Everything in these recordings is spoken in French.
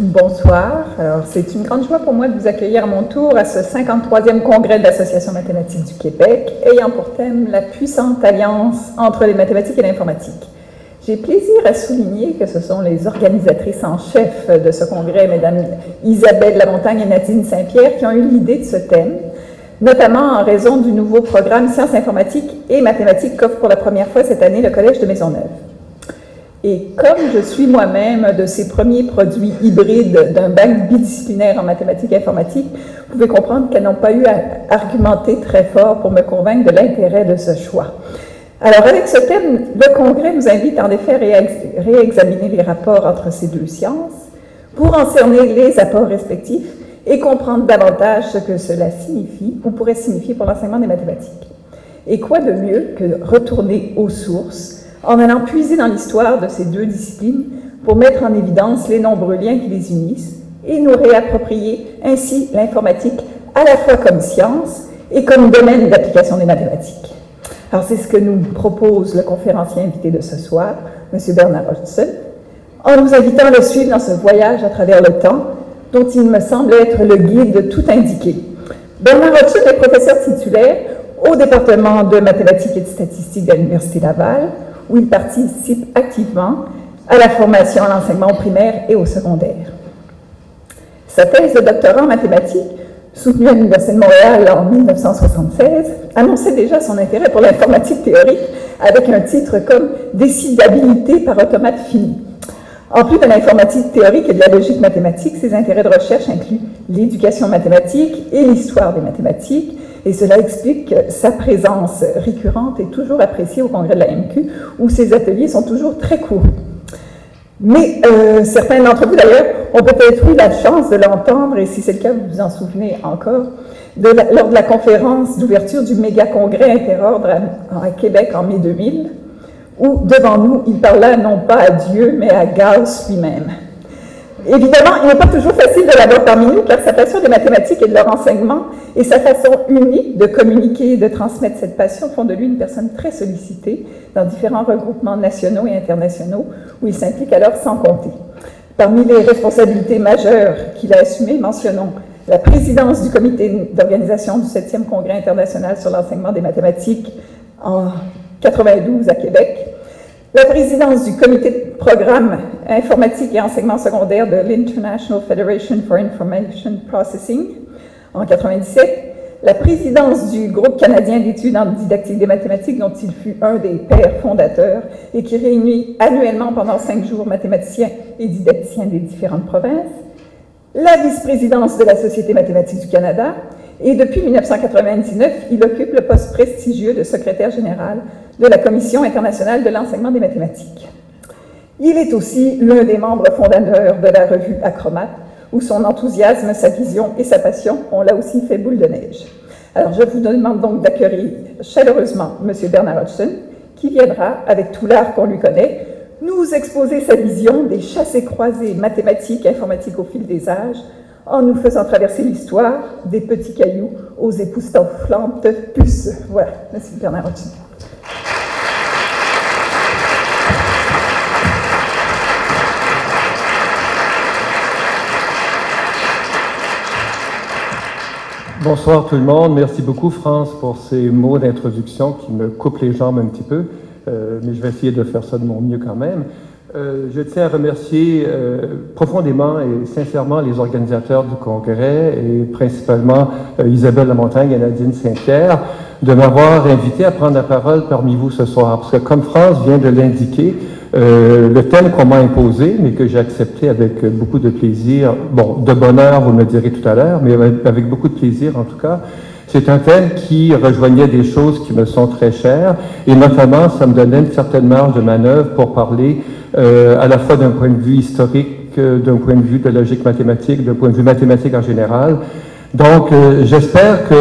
Bonsoir. C'est une grande joie pour moi de vous accueillir à mon tour à ce 53e congrès de l'Association mathématique du Québec, ayant pour thème la puissante alliance entre les mathématiques et l'informatique. J'ai plaisir à souligner que ce sont les organisatrices en chef de ce congrès, Mesdames Isabelle Lamontagne et Nadine Saint-Pierre, qui ont eu l'idée de ce thème, notamment en raison du nouveau programme Sciences informatiques et mathématiques qu'offre pour la première fois cette année le Collège de Maisonneuve. Et comme je suis moi-même de ces premiers produits hybrides d'un bac bidisciplinaire en mathématiques et informatique, vous pouvez comprendre qu'elles n'ont pas eu à argumenter très fort pour me convaincre de l'intérêt de ce choix. Alors, avec ce thème, le Congrès nous invite en effet à réexaminer les rapports entre ces deux sciences pour en cerner les apports respectifs et comprendre davantage ce que cela signifie ou pourrait signifier pour l'enseignement des mathématiques. Et quoi de mieux que retourner aux sources en allant puiser dans l'histoire de ces deux disciplines pour mettre en évidence les nombreux liens qui les unissent et nous réapproprier ainsi l'informatique à la fois comme science et comme domaine d'application des mathématiques. Alors c'est ce que nous propose le conférencier invité de ce soir, M. Bernard Hodgson, en nous invitant à le suivre dans ce voyage à travers le temps dont il me semble être le guide de tout indiqué. Bernard Hodgson est professeur titulaire au département de mathématiques et de statistiques de l'Université Laval, où il participe activement à la formation à l'enseignement primaire et au secondaire. Sa thèse de doctorat en mathématiques, soutenue à l'Université de Montréal en 1976, annonçait déjà son intérêt pour l'informatique théorique avec un titre comme Décidabilité par automate fini. En plus de l'informatique théorique et de la logique mathématique, ses intérêts de recherche incluent l'éducation mathématique et l'histoire des mathématiques, et cela explique sa présence récurrente et toujours appréciée au congrès de la MQ, où ses ateliers sont toujours très courts. Mais euh, certains d'entre vous, d'ailleurs, ont peut-être eu la chance de l'entendre, et si c'est le cas, vous vous en souvenez encore, lors de la conférence d'ouverture du méga congrès interordre à, Québec en mai 2000, où devant nous, il parla non pas à Dieu, mais à Gauss lui-même. Évidemment, il n'est pas toujours facile de l'avoir parmi nous, car sa passion des mathématiques et de leur enseignement et sa façon unique de communiquer et de transmettre cette passion font de lui une personne très sollicitée dans différents regroupements nationaux et internationaux où il s'implique alors sans compter. Parmi les responsabilités majeures qu'il a assumées, mentionnons la présidence du comité d'organisation du 7e Congrès international sur l'enseignement des mathématiques en 92 à Québec, la présidence du comité de programme informatique et enseignement secondaire de l'International Federation for Information Processing en 97, la présidence du groupe canadien d'études en didactique des mathématiques dont il fut un des pères fondateurs et qui réunit annuellement pendant cinq jours mathématiciens et didacticiens des différentes provinces, la vice-présidence de la Société mathématique du Canada et depuis 1999, il occupe le poste prestigieux de secrétaire général de la Commission internationale de l'enseignement des mathématiques. Il est aussi l'un des membres fondateurs de la revue Acromate, où son enthousiasme, sa vision et sa passion ont là aussi fait boule de neige. Alors, je vous demande donc d'accueillir chaleureusement M. Bernard Hodgson, qui viendra, avec tout l'art qu'on lui connaît, nous exposer sa vision des chassés-croisés mathématiques et informatiques au fil des âges, en nous faisant traverser l'histoire des petits cailloux aux époustouflantes puces. Voilà, merci Bernard Hodgson. Bonsoir tout le monde. Merci beaucoup, France, pour ces mots d'introduction qui me coupent les jambes un petit peu. Euh, mais je vais essayer de faire ça de mon mieux quand même. Euh, je tiens à remercier euh, profondément et sincèrement les organisateurs du congrès et principalement Isabelle Lamontagne et Nadine Saint-Pierre de m'avoir invité à prendre la parole parmi vous ce soir. Parce que comme France vient de l'indiquer, euh, le thème qu'on m'a imposé, mais que j'ai accepté avec beaucoup de plaisir, bon, de bonheur, vous me direz tout à l'heure, mais avec beaucoup de plaisir en tout cas, c'est un thème qui rejoignait des choses qui me sont très chères, et notamment, ça me donnait une certaine marge de manœuvre pour parler euh, à la fois d'un point de vue historique, d'un point de vue de logique mathématique, d'un point de vue mathématique en général. Donc, euh, j'espère que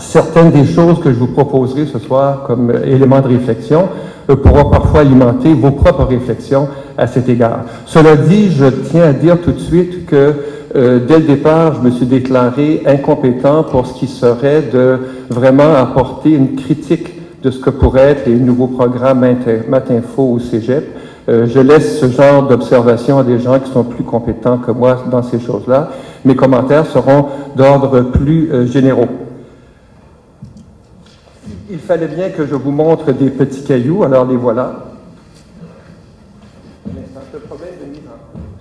certaines des choses que je vous proposerai ce soir comme éléments de réflexion euh, pourront parfois alimenter vos propres réflexions à cet égard. Cela dit, je tiens à dire tout de suite que euh, dès le départ, je me suis déclaré incompétent pour ce qui serait de vraiment apporter une critique de ce que pourrait être les nouveaux programmes Matinfo au Cégep. Euh, je laisse ce genre d'observation à des gens qui sont plus compétents que moi dans ces choses-là. Mes commentaires seront d'ordre plus euh, généraux. Il fallait bien que je vous montre des petits cailloux, alors les voilà.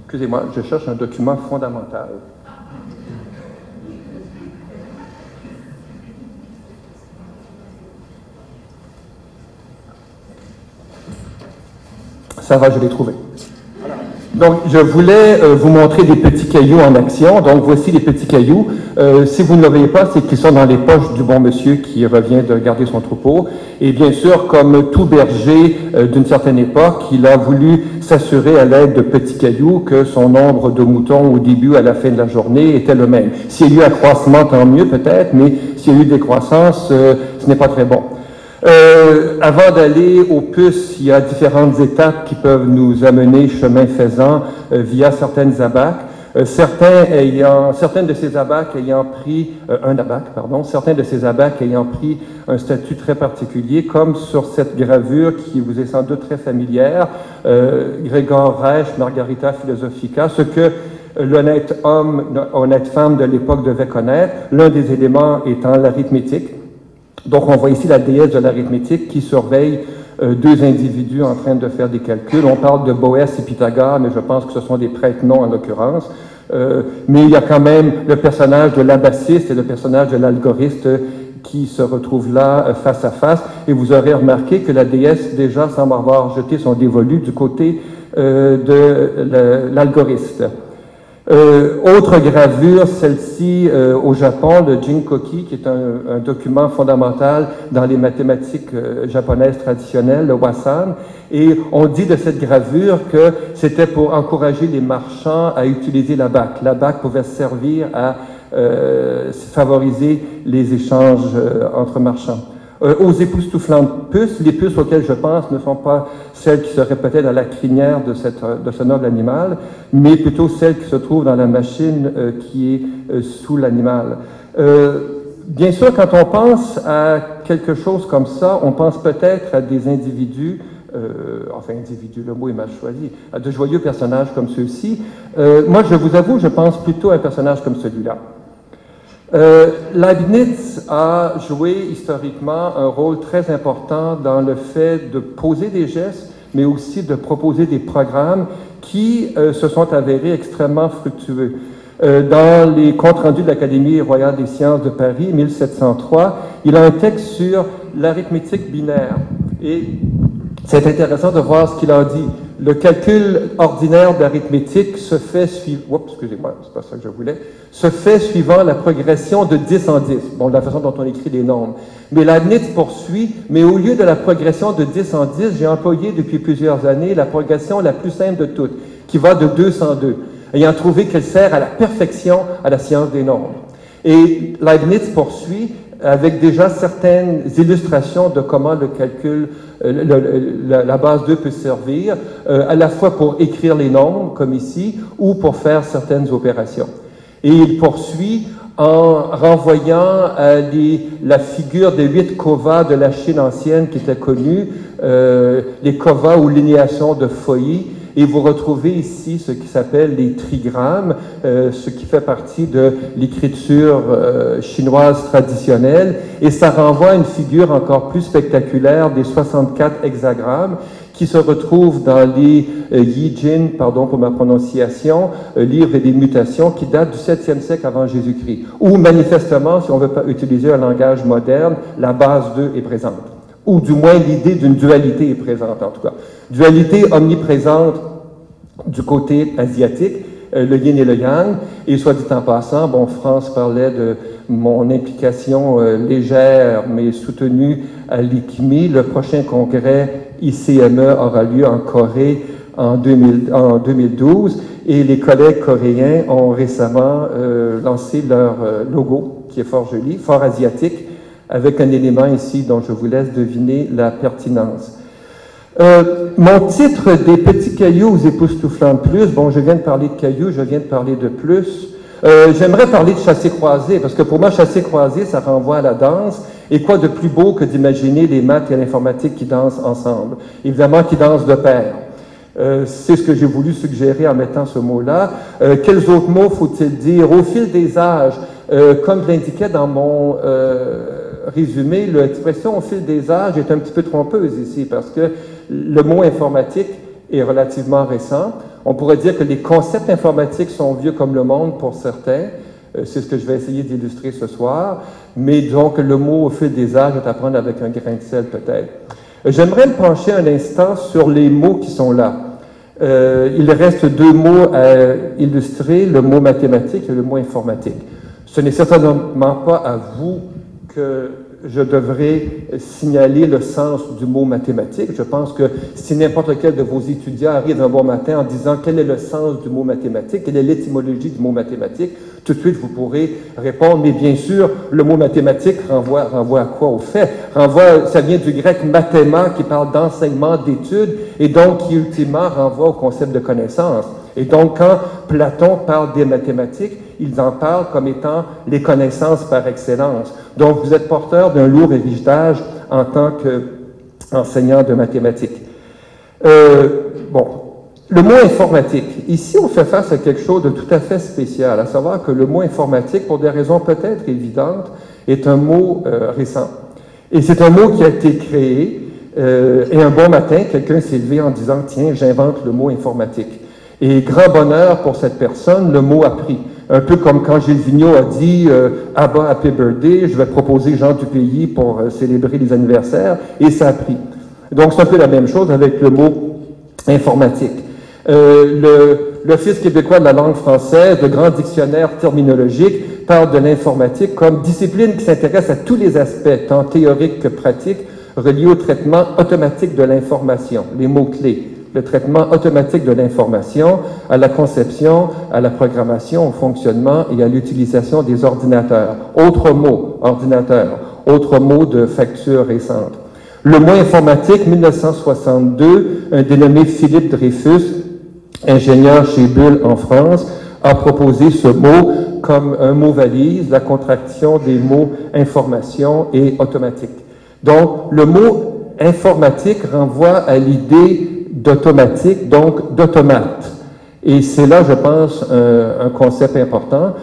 Excusez-moi, je cherche un document fondamental. Ça va, je l'ai trouvé. Donc, je voulais euh, vous montrer des petits cailloux en action. Donc, voici les petits cailloux. Euh, si vous ne le voyez pas, c'est qu'ils sont dans les poches du bon monsieur qui revient de garder son troupeau. Et bien sûr, comme tout berger euh, d'une certaine époque, il a voulu s'assurer à l'aide de petits cailloux que son nombre de moutons au début, à la fin de la journée, était le même. S'il y a eu accroissement, tant mieux peut-être, mais s'il y a eu décroissance, ce n'est pas très bon. Euh, avant d'aller aux puces, il y a différentes étapes qui peuvent nous amener chemin faisant euh, via certaines abacs. Euh, certains ayant, certaines de ces abacs ayant pris euh, un abac, pardon, certains de ces abacs ayant pris un statut très particulier, comme sur cette gravure qui vous est sans doute très familière, Grégor Reich, Margarita Philosophica, ce que l'honnête homme, honnête femme de l'époque devait connaître, l'un des éléments étant l'arithmétique. Donc, on voit ici la déesse de l'arithmétique qui surveille euh, deux individus en train de faire des calculs. On parle de Boès et Pythagore, mais je pense que ce sont des prêtres non en l'occurrence. Euh, mais il y a quand même le personnage de l'abassiste et le personnage de l'algoriste qui se retrouvent là euh, face à face. Et vous aurez remarqué que la déesse déjà semble avoir jeté son dévolu du côté de l'algoriste. Euh, autre gravure, celle-ci euh, au Japon, le Jinkoki, qui est un, document fondamental dans les mathématiques euh, japonaises traditionnelles, le Wasan. Et on dit de cette gravure que c'était pour encourager les marchands à utiliser la BAC. La BAC pouvait servir à favoriser les échanges entre marchands. Euh, aux époustouflantes puces, les puces auxquelles je pense ne sont pas celles qui seraient peut-être à la crinière de, cette, de ce noble animal, mais plutôt celles qui se trouvent dans la machine euh, qui est euh, sous l'animal. bien sûr, quand on pense à quelque chose comme ça, on pense peut-être à des individus enfin individus, le mot est mal choisi, à de joyeux personnages comme ceux-ci. moi, je vous avoue, je pense plutôt à un personnage comme celui-là. Euh, Leibniz a joué historiquement un rôle très important dans le fait de poser des gestes, mais aussi de proposer des programmes qui euh, se sont avérés extrêmement fructueux. Euh, dans les comptes rendus de l'Académie royale des sciences de Paris, 1703, il a un texte sur l'arithmétique binaire. Et c'est intéressant de voir ce qu'il a dit. Le calcul ordinaire d'arithmétique se fait suivant, excusez-moi, c'est pas ça que je voulais, se fait suivant la progression de 10 en 10. Bon, la façon dont on écrit les nombres. Mais Leibniz poursuit, mais au lieu de la progression de 10 en 10, j'ai employé depuis plusieurs années la progression la plus simple de toutes, qui va de 202, ayant trouvé qu'elle sert à la perfection à la science des nombres. Et Leibniz poursuit avec déjà certaines illustrations de comment le calcul, euh, la, base 2 peut servir, euh, à la fois pour écrire les nombres, comme ici, ou pour faire certaines opérations. Et il poursuit en renvoyant à la figure des huit kovas de la Chine ancienne qui était connue, euh, les kovas ou linéations de Foyi, et vous retrouvez ici ce qui s'appelle les trigrammes, euh, ce qui fait partie de l'écriture euh, chinoise traditionnelle. Et ça renvoie à une figure encore plus spectaculaire des 64 hexagrammes qui se retrouvent dans les euh, Yi Jin, pardon pour ma prononciation, euh, livre des mutations qui date du 7e siècle avant Jésus-Christ. Où manifestement, si on veut pas utiliser un langage moderne, la base 2 est présente ou du moins l'idée d'une dualité est présente en tout cas. Dualité omniprésente du côté asiatique, euh, le yin et le yang, et soit dit en passant, bon, France parlait de mon implication euh, légère mais soutenue à l'ICMI. Le prochain congrès ICME aura lieu en Corée en, 2000, en 2012 et les collègues coréens ont récemment euh, lancé leur logo qui est fort joli, fort asiatique, avec un élément ici dont je vous laisse deviner la pertinence. Euh, mon titre des petits cailloux aux époustouflants plus, bon, je viens de parler de cailloux, je viens de parler de plus. Euh, J'aimerais parler de chassé-croisé, parce que pour moi, chassé-croisé, ça renvoie à la danse. Et quoi de plus beau que d'imaginer les maths et l'informatique qui dansent ensemble? Évidemment, qui dansent de pair. Euh, c'est ce que j'ai voulu suggérer en mettant ce mot-là. Euh, quels autres mots faut-il dire? Au fil des âges, euh, comme je l'indiquais dans mon résumé, l'expression au fil des âges est un petit peu trompeuse ici parce que le mot informatique est relativement récent. On pourrait dire que les concepts informatiques sont vieux comme le monde pour certains. C'est ce que je vais essayer d'illustrer ce soir. Mais donc, le mot au fil des âges est à prendre avec un grain de sel peut-être. J'aimerais me pencher un instant sur les mots qui sont là. Euh, il reste deux mots à illustrer, le mot mathématique et le mot informatique. Ce n'est certainement pas à vous que je devrais signaler le sens du mot mathématique. Je pense que si n'importe quel de vos étudiants arrive un bon matin en disant quel est le sens du mot mathématique, quelle est l'étymologie du mot mathématique, tout de suite vous pourrez répondre, mais bien sûr, le mot mathématique renvoie, renvoie à quoi au fait? Renvoie, ça vient du grec mathéma qui parle d'enseignement, d'études, et donc qui ultimement renvoie au concept de connaissance. Et donc, quand Platon parle des mathématiques, il en parle comme étant les connaissances par excellence. Donc, vous êtes porteur d'un lourd héritage en tant qu'enseignant de mathématiques. Euh, bon, le mot informatique. Ici, on fait face à quelque chose de tout à fait spécial, à savoir que le mot informatique, pour des raisons peut-être évidentes, est un mot euh, récent. Et c'est un mot qui a été créé, euh, et un bon matin, quelqu'un s'est levé en disant, tiens, j'invente le mot informatique. Et grand bonheur pour cette personne, le mot a pris. Un peu comme quand Gilles Vigneault a dit euh, Abba Happy Birthday, je vais proposer Jean du pays pour euh, célébrer les anniversaires, et ça a pris. Donc c'est un peu la même chose avec le mot informatique. Euh, L'Office québécois de la langue française, le grand dictionnaire terminologique, parle de l'informatique comme discipline qui s'intéresse à tous les aspects, tant théoriques que pratiques, reliés au traitement automatique de l'information, les mots-clés le traitement automatique de l'information, à la conception, à la programmation, au fonctionnement et à l'utilisation des ordinateurs. Autre mot, ordinateur. Autre mot de facture récente. Le mot informatique, 1962, un dénommé Philippe Dreyfus, ingénieur chez Bull en France, a proposé ce mot comme un mot valise, la contraction des mots information et automatique. Donc, le mot informatique renvoie à l'idée d'automatique, donc d'automate. Et c'est là, je pense, un, concept important.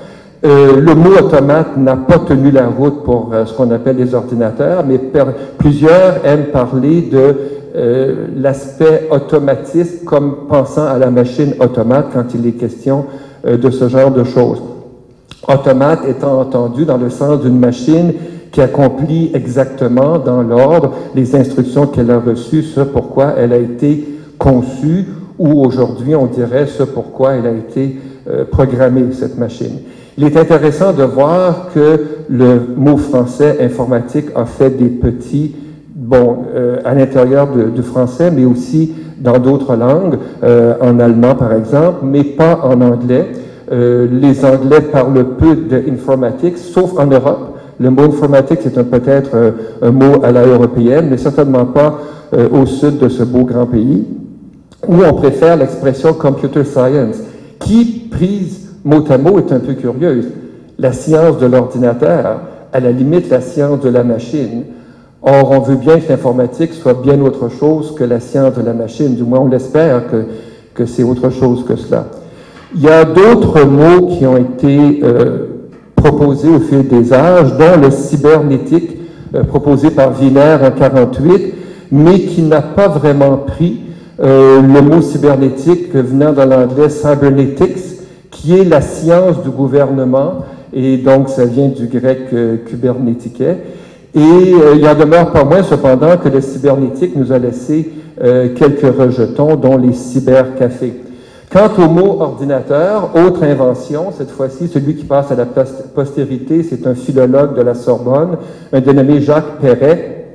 Euh, le mot automate n'a pas tenu la route pour euh, ce qu'on appelle les ordinateurs, mais plusieurs aiment parler de euh, l'aspect automatisme comme pensant à la machine automate quand il est question de ce genre de choses. Automate étant entendu dans le sens d'une machine qui accomplit exactement dans l'ordre les instructions qu'elle a reçues, ce pourquoi elle a été conçu ou aujourd'hui on dirait ce pourquoi elle a été euh, programmée, cette machine. Il est intéressant de voir que le mot français informatique a fait des petits, bon, euh, à l'intérieur du français, mais aussi dans d'autres langues, euh, en allemand par exemple, mais pas en anglais. les Anglais parlent peu d'informatique, sauf en Europe. Le mot informatique, c'est peut-être un mot à la européenne, mais certainement pas au sud de ce beau grand pays ou on préfère l'expression computer science, qui, prise mot à mot, est un peu curieuse. La science de l'ordinateur, à la limite la science de la machine. Or, on veut bien que l'informatique soit bien autre chose que la science de la machine, du moins on l'espère que, que c'est autre chose que cela. Il y a d'autres mots qui ont été euh, proposés au fil des âges, dont le cybernétique, euh, proposé par Wiener en 48, mais qui n'a pas vraiment pris euh, le mot cybernétique venant de l'anglais cybernetics, qui est la science du gouvernement, et donc ça vient du grec euh, Et euh, il en demeure pas moins cependant que le cybernétique nous a laissé euh, quelques rejetons, dont les cybercafés. Quant au mot ordinateur, autre invention, cette fois-ci, celui qui passe à la postérité, c'est un philologue de la Sorbonne, un dénommé Jacques Perret,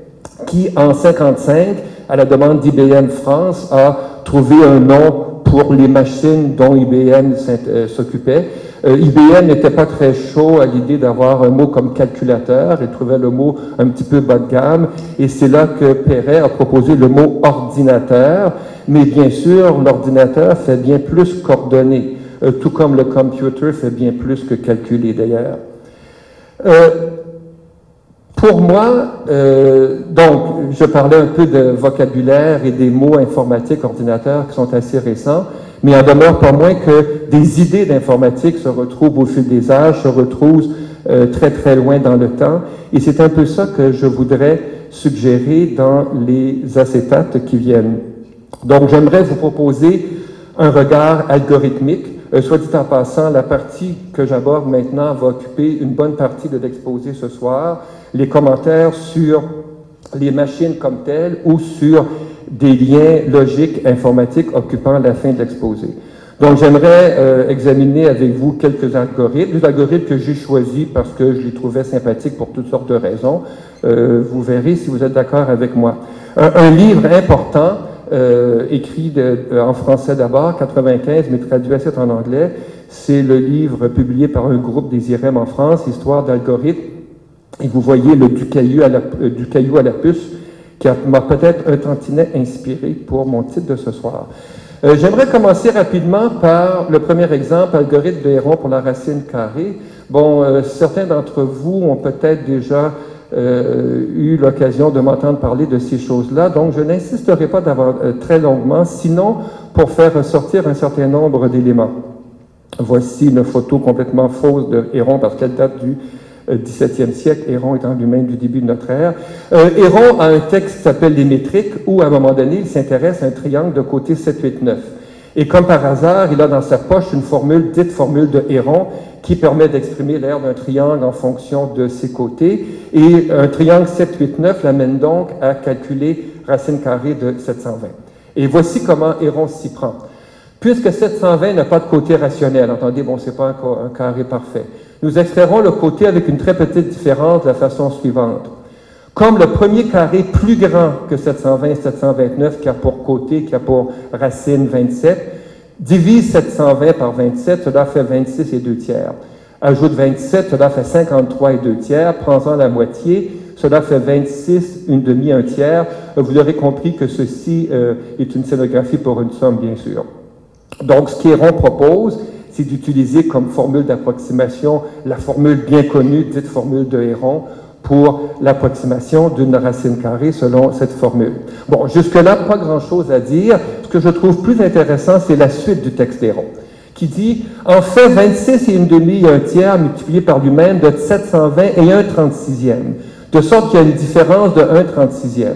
qui en 55 à la demande d'IBM France, a trouvé un nom pour les machines dont IBM euh, s'occupait. Euh, IBM n'était pas très chaud à l'idée d'avoir un mot comme calculateur, il trouvait le mot un petit peu bas de gamme, et c'est là que Perret a proposé le mot ordinateur, mais bien sûr, l'ordinateur fait bien plus coordonner, euh, tout comme le computer fait bien plus que calculer d'ailleurs. Pour moi, euh, donc, je parlais un peu de vocabulaire et des mots informatiques, ordinateurs qui sont assez récents, mais il en demeure pas moins que des idées d'informatique se retrouvent au fil des âges, se retrouvent euh, très très loin dans le temps, et c'est un peu ça que je voudrais suggérer dans les acétates qui viennent. Donc, j'aimerais vous proposer un regard algorithmique. Euh, soit dit en passant, la partie que j'aborde maintenant va occuper une bonne partie de l'exposé ce soir les commentaires sur les machines comme telles ou sur des liens logiques informatiques occupant la fin de l'exposé. Donc, j'aimerais euh, examiner avec vous quelques algorithmes, des algorithmes que j'ai choisis parce que je les trouvais sympathiques pour toutes sortes de raisons. Euh, vous verrez si vous êtes d'accord avec moi. Un, livre important, euh, écrit de, en français d'abord, 95, mais traduit assez en anglais, c'est le livre publié par un groupe des IRM en France, Histoire d'algorithmes, et vous voyez le du caillou à la, euh, puce, qui m'a peut-être un tantinet inspiré pour mon titre de ce soir. Euh, j'aimerais commencer rapidement par le premier exemple, algorithme de Héron pour la racine carrée. Bon, euh, certains d'entre vous ont peut-être déjà eu l'occasion de m'entendre parler de ces choses-là, donc je n'insisterai pas très longuement, sinon pour faire ressortir un certain nombre d'éléments. Voici une photo complètement fausse de Héron parce qu'elle date du XVIIe euh, siècle, Héron étant lui-même du début de notre ère. Euh, Héron a un texte qui s'appelle Les Métriques, où à un moment donné, il s'intéresse à un triangle de côté 7, 8, 9. Et comme par hasard, il a dans sa poche une formule, dite formule de Héron, qui permet d'exprimer l'aire d'un triangle en fonction de ses côtés. Et un triangle 7, 8, 9 l'amène donc à calculer racine carrée de 720. Et voici comment Héron s'y prend. Puisque 720 n'a pas de côté rationnel, entendez, bon, c'est pas un, un carré parfait. Nous extrairons le côté avec une très petite différence de la façon suivante. Comme le premier carré plus grand que 720 et 729, qui a pour côté, qui a pour racine 27, divise 720 par 27, cela fait 26 et 2 tiers. Ajoute 27, cela fait 53 et 2 tiers. Prends-en la moitié, cela fait 26, une demi, un tiers. Vous aurez compris que ceci euh, est une scénographie pour une somme, bien sûr. Donc, ce qu'Héron propose, c'est d'utiliser comme formule d'approximation la formule bien connue, dite formule de Héron, pour l'approximation d'une racine carrée selon cette formule. Bon, jusque-là, pas grand-chose à dire. Ce que je trouve plus intéressant, c'est la suite du texte d'Héron, qui dit, en fait, 26 et une demi un tiers multiplié par lui-même de 720 et un 36e, de sorte qu'il y a une différence de 1 36e.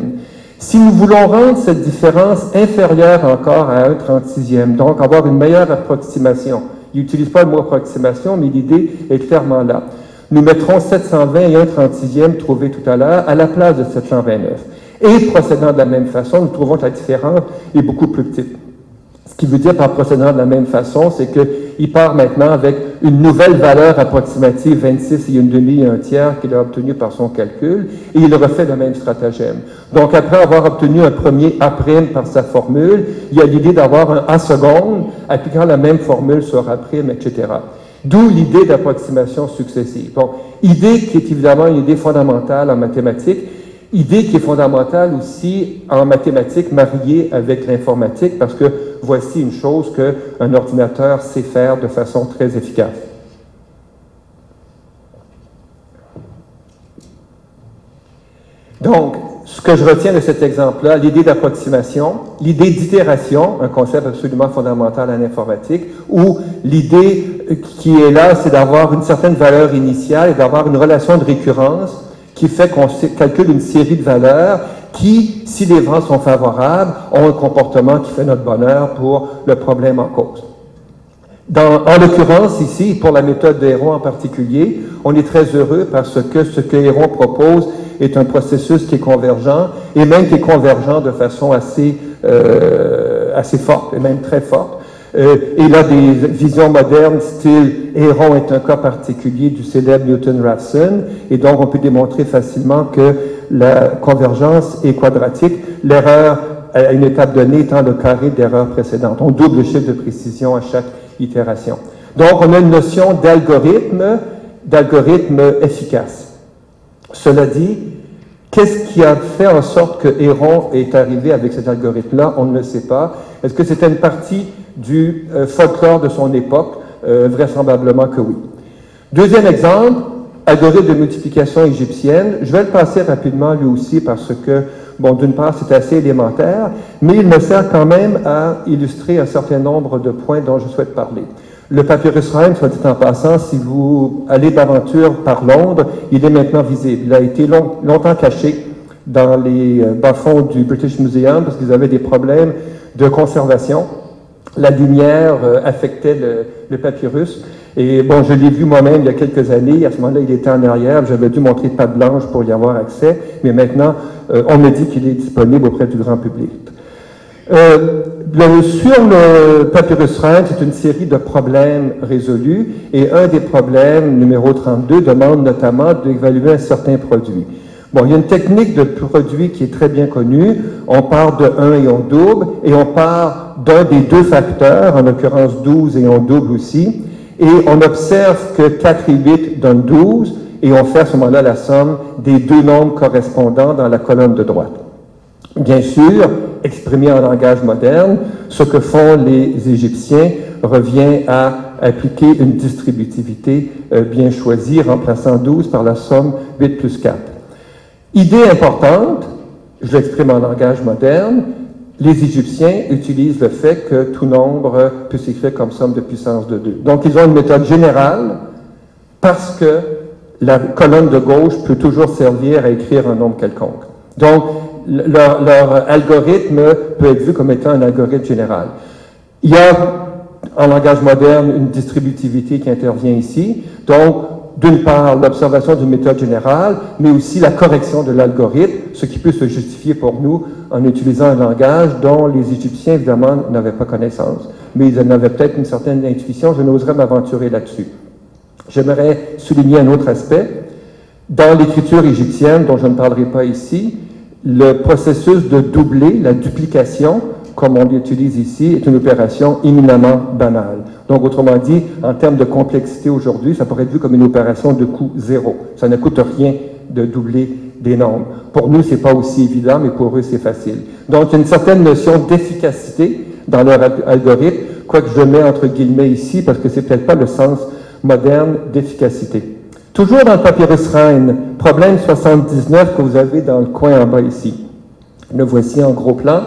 Si nous voulons rendre cette différence inférieure encore à 1 36e, donc avoir une meilleure approximation, il n'utilise pas le mot approximation, mais l'idée est clairement là. Nous mettrons 720 et 1 36e trouvé tout à l'heure à la place de 729. Et procédant de la même façon, nous trouvons que la différence est beaucoup plus petite. Ce qui veut dire par procédant de la même façon, c'est qu'il part maintenant avec une nouvelle valeur approximative, 26 et une demi et un tiers qu'il a obtenu par son calcul, et il refait le même stratagème. Donc après avoir obtenu un premier A' par sa formule, il y a l'idée d'avoir un A seconde appliquant la même formule sur A', etc. D'où l'idée d'approximation successive. Bon, idée qui est évidemment une idée fondamentale en mathématiques, idée qui est fondamentale aussi en mathématiques mariée avec l'informatique, parce que voici une chose qu'un ordinateur sait faire de façon très efficace. Donc, ce que je retiens de cet exemple-là, l'idée d'approximation, l'idée d'itération, un concept absolument fondamental en informatique, où l'idée qui est là, c'est d'avoir une certaine valeur initiale et d'avoir une relation de récurrence qui fait qu'on calcule une série de valeurs qui, si les vents sont favorables, ont un comportement qui fait notre bonheur pour le problème en cause. Dans, en l'occurrence, ici, pour la méthode de Héron en particulier, on est très heureux parce que ce que Héron propose est un processus qui est convergent et même qui est convergent de façon assez, euh, assez forte et même très forte. Euh, et là, des visions modernes, style Héron est un cas particulier du célèbre Newton-Raphson, et donc on peut démontrer facilement que la convergence est quadratique, l'erreur à une étape donnée étant le carré d'erreur précédente. On double le chiffre de précision à chaque itération. Donc, on a une notion d'algorithme, d'algorithme efficace. Cela dit, qu'est-ce qui a fait en sorte que Héron est arrivé avec cet algorithme-là? On ne le sait pas. Est-ce que c'était une partie du euh, folklore de son époque euh, Vraisemblablement que oui. Deuxième exemple, algorithme de multiplication égyptienne. Je vais le passer rapidement lui aussi parce que, bon, d'une part, c'est assez élémentaire, mais il me sert quand même à illustrer un certain nombre de points dont je souhaite parler. Le papyrus Rhine, soit dit en passant, si vous allez d'aventure par Londres, il est maintenant visible. Il a été longtemps caché dans les euh, bas-fonds du British Museum parce qu'ils avaient des problèmes de conservation. La lumière euh, affectait le, papyrus. Et bon, je l'ai vu moi-même il y a quelques années. À ce moment-là, il était en arrière. J'avais dû montrer pas blanche pour y avoir accès. Mais maintenant, euh, on me dit qu'il est disponible auprès du grand public. Euh, le, sur le papyrus Rhine, c'est une série de problèmes résolus et un des problèmes, numéro 32, demande notamment d'évaluer un certain produit. Bon, il y a une technique de produit qui est très bien connue. On part de 1 et on double, et on part d'un des deux facteurs, en l'occurrence 12 et on double aussi, et on observe que 4 et 8 donnent 12, et on fait à ce moment-là la somme des deux nombres correspondants dans la colonne de droite. Bien sûr, exprimé en langage moderne, ce que font les Égyptiens revient à appliquer une distributivité euh, bien choisie, remplaçant 12 par la somme 8 plus 4. Idée importante, je l'exprime en langage moderne, les Égyptiens utilisent le fait que tout nombre peut s'écrire comme somme de puissance de 2. Donc, ils ont une méthode générale parce que la colonne de gauche peut toujours servir à écrire un nombre quelconque. Donc, leur, algorithme peut être vu comme étant un algorithme général. Il y a, en langage moderne, une distributivité qui intervient ici. Donc, d'une part, l'observation d'une méthode générale, mais aussi la correction de l'algorithme, ce qui peut se justifier pour nous en utilisant un langage dont les Égyptiens, évidemment, n'avaient pas connaissance, mais ils en avaient peut-être une certaine intuition. Je n'oserais m'aventurer là-dessus. J'aimerais souligner un autre aspect. Dans l'écriture égyptienne, dont je ne parlerai pas ici, le processus de doubler, la duplication, comme on l'utilise ici, est une opération éminemment banale. Donc, autrement dit, en termes de complexité aujourd'hui, ça pourrait être vu comme une opération de coût zéro. Ça ne coûte rien de doubler des nombres. Pour nous, c'est pas aussi évident, mais pour eux, c'est facile. Donc, une certaine notion d'efficacité dans leur algorithme, quoique je mets entre guillemets ici, parce que c'est peut-être pas le sens moderne d'efficacité. Toujours dans le papyrus Rhine, problème 79 que vous avez dans le coin en bas ici. Le voici en gros plan.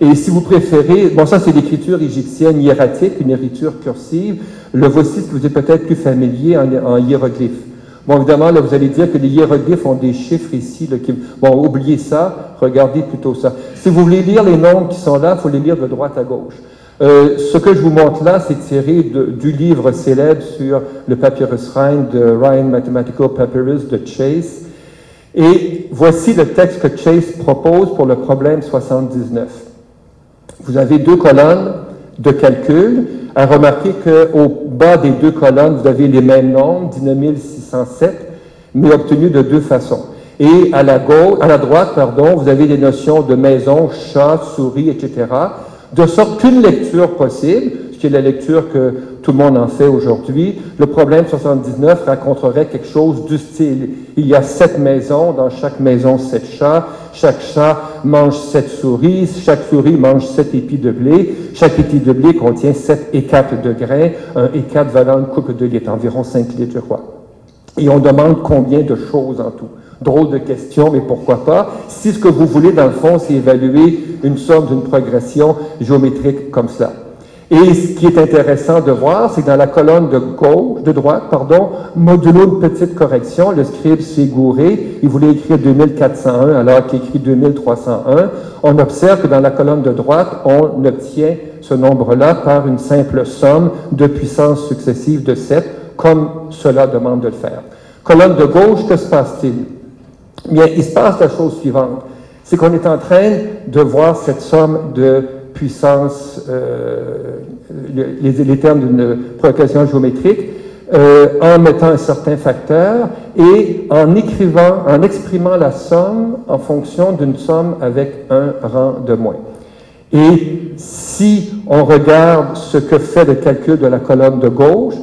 Et si vous préférez, bon ça c'est l'écriture égyptienne hiératique, une écriture cursive. Le voici, vous êtes peut-être plus familier en, hiéroglyphe. Bon, évidemment, là, vous allez dire que les hiéroglyphes ont des chiffres ici. Là, qui... Bon, oubliez ça, regardez plutôt ça. Si vous voulez lire les nombres qui sont là, il faut les lire de droite à gauche. Euh, ce que je vous montre là, c'est tiré du livre célèbre sur le papyrus Rhine de Rhine Mathematical Papyrus de Chase. Et voici le texte que Chase propose pour le problème 79. Vous avez deux colonnes de calcul. À remarquer qu'au bas des deux colonnes, vous avez les mêmes nombres, 19607, mais obtenus de deux façons. Et à la, gauche, à la droite, pardon, vous avez des notions de maison, chat, souris, etc de sorte qu'une lecture possible, est la lecture que tout le monde en fait aujourd'hui, le problème 79 raconterait quelque chose du style. Il y a sept maisons, dans chaque maison sept chats, chaque chat mange sept souris, chaque souris mange sept épis de blé, chaque épi de blé contient sept écates de grains, un écate valant une coupe de litre, environ 5 litres, je crois. Et on demande combien de choses en tout. Drôle de question, mais pourquoi pas? Si ce que vous voulez, dans le fond, c'est évaluer une somme d'une progression géométrique comme cela. Et ce qui est intéressant de voir, c'est que dans la colonne de gauche, de droite, pardon, modulo une petite correction, le scribe s'est gouré, il voulait écrire 2401 alors qu'il écrit 2301. On observe que dans la colonne de droite, on obtient ce nombre-là par une simple somme de puissances successives de 7, comme cela demande de le faire. Colonne de gauche, que se passe-t-il? Bien, il se passe la chose suivante. C'est qu'on est en train de voir cette somme de puissance, euh, les, termes d'une progression géométrique, euh, en mettant un certain facteur et en écrivant, en exprimant la somme en fonction d'une somme avec un rang de moins. Et si on regarde ce que fait le calcul de la colonne de gauche,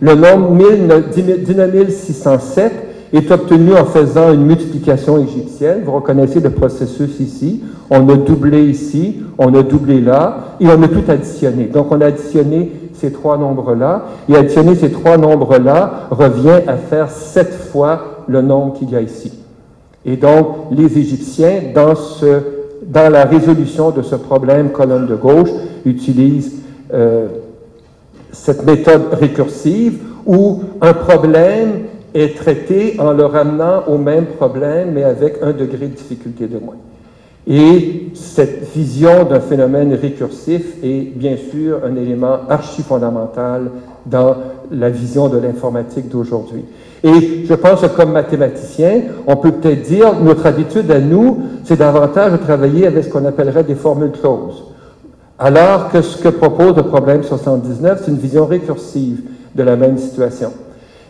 le nombre 19607 est obtenu en faisant une multiplication égyptienne. Vous reconnaissez le processus ici. On a doublé ici, on a doublé là, et on a tout additionné. Donc, on a additionné ces trois nombres-là, et additionner ces trois nombres-là revient à faire sept fois le nombre qu'il y a ici. Et donc, les Égyptiens, dans, ce, dans la résolution de ce problème colonne de gauche, utilisent euh, cette méthode récursive où un problème est traité en le ramenant au même problème, mais avec un degré de difficulté de moins. Et cette vision d'un phénomène récursif est bien sûr un élément archi fondamental dans la vision de l'informatique d'aujourd'hui. Et je pense que comme mathématicien, on peut peut-être dire, notre habitude à nous, c'est davantage de travailler avec ce qu'on appellerait des formules closes. Alors que ce que propose le problème 79, c'est une vision récursive de la même situation.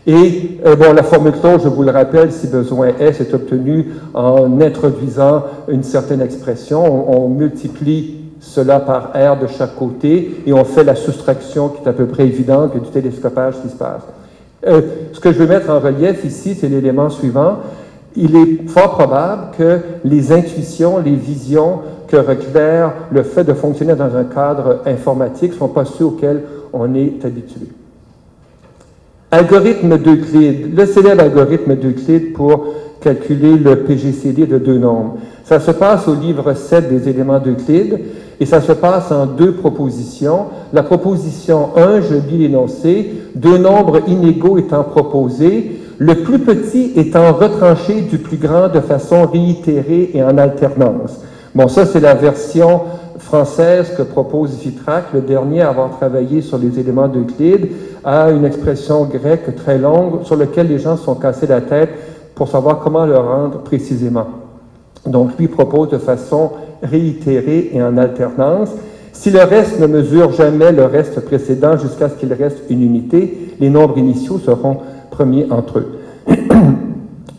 Et euh, bon, la formule close, je vous le rappelle, si besoin est, c'est obtenu en introduisant une certaine expression. On, multiplie cela par R de chaque côté et on fait la soustraction qui est à peu près évidente, du télescopage qui se passe. Euh, ce que je veux mettre en relief ici, c'est l'élément suivant. Il est fort probable que les intuitions, les visions que requiert le fait de fonctionner dans un cadre informatique sont pas ceux auxquels on est habitué. Algorithme d'Euclide, le célèbre algorithme d'Euclide pour calculer le PGCD de deux nombres. Ça se passe au livre 7 des éléments d'Euclide et ça se passe en deux propositions. La proposition 1, je lis l'énoncé, deux nombres inégaux étant proposés, le plus petit étant retranché du plus grand de façon réitérée et en alternance. Bon, ça c'est la version française que propose Vitrac, le dernier à avoir travaillé sur les éléments d'Euclide, a une expression grecque très longue sur laquelle les gens se sont cassés la tête pour savoir comment le rendre précisément. Donc, lui propose de façon réitérée et en alternance. Si le reste ne mesure jamais le reste précédent jusqu'à ce qu'il reste une unité, les nombres initiaux seront premiers entre eux.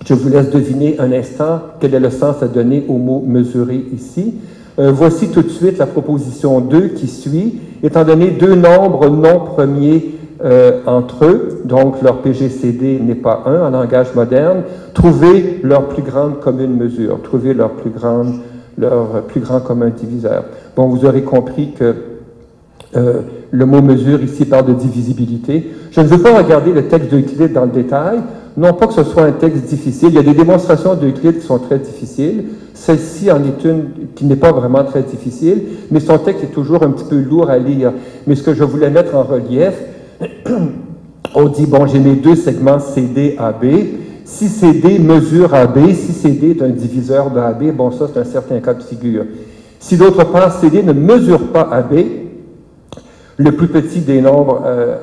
Je vous laisse deviner un instant quel est le sens à donner au mot mesurer ici. Euh, voici tout de suite la proposition 2 qui suit. Étant donné deux nombres non premiers euh, entre eux, donc leur PGCD n'est pas 1 en langage moderne, trouver leur plus grande commune mesure, trouver leur plus, grande, leur plus grand commun diviseur. Bon, vous aurez compris que euh, le mot mesure ici parle de divisibilité. Je ne veux pas regarder le texte d'Euclide dans le détail, non pas que ce soit un texte difficile, il y a des démonstrations d'Euclide qui sont très difficiles, celle-ci en est une qui n'est pas vraiment très difficile, mais son texte est toujours un petit peu lourd à lire. Mais ce que je voulais mettre en relief, on dit, bon, j'ai mes deux segments CD, AB. Si CD mesure AB, si CD est un diviseur de AB, bon, ça, c'est un certain cas de figure. Si d'autre part, CD ne mesure pas AB, le plus petit des nombres euh,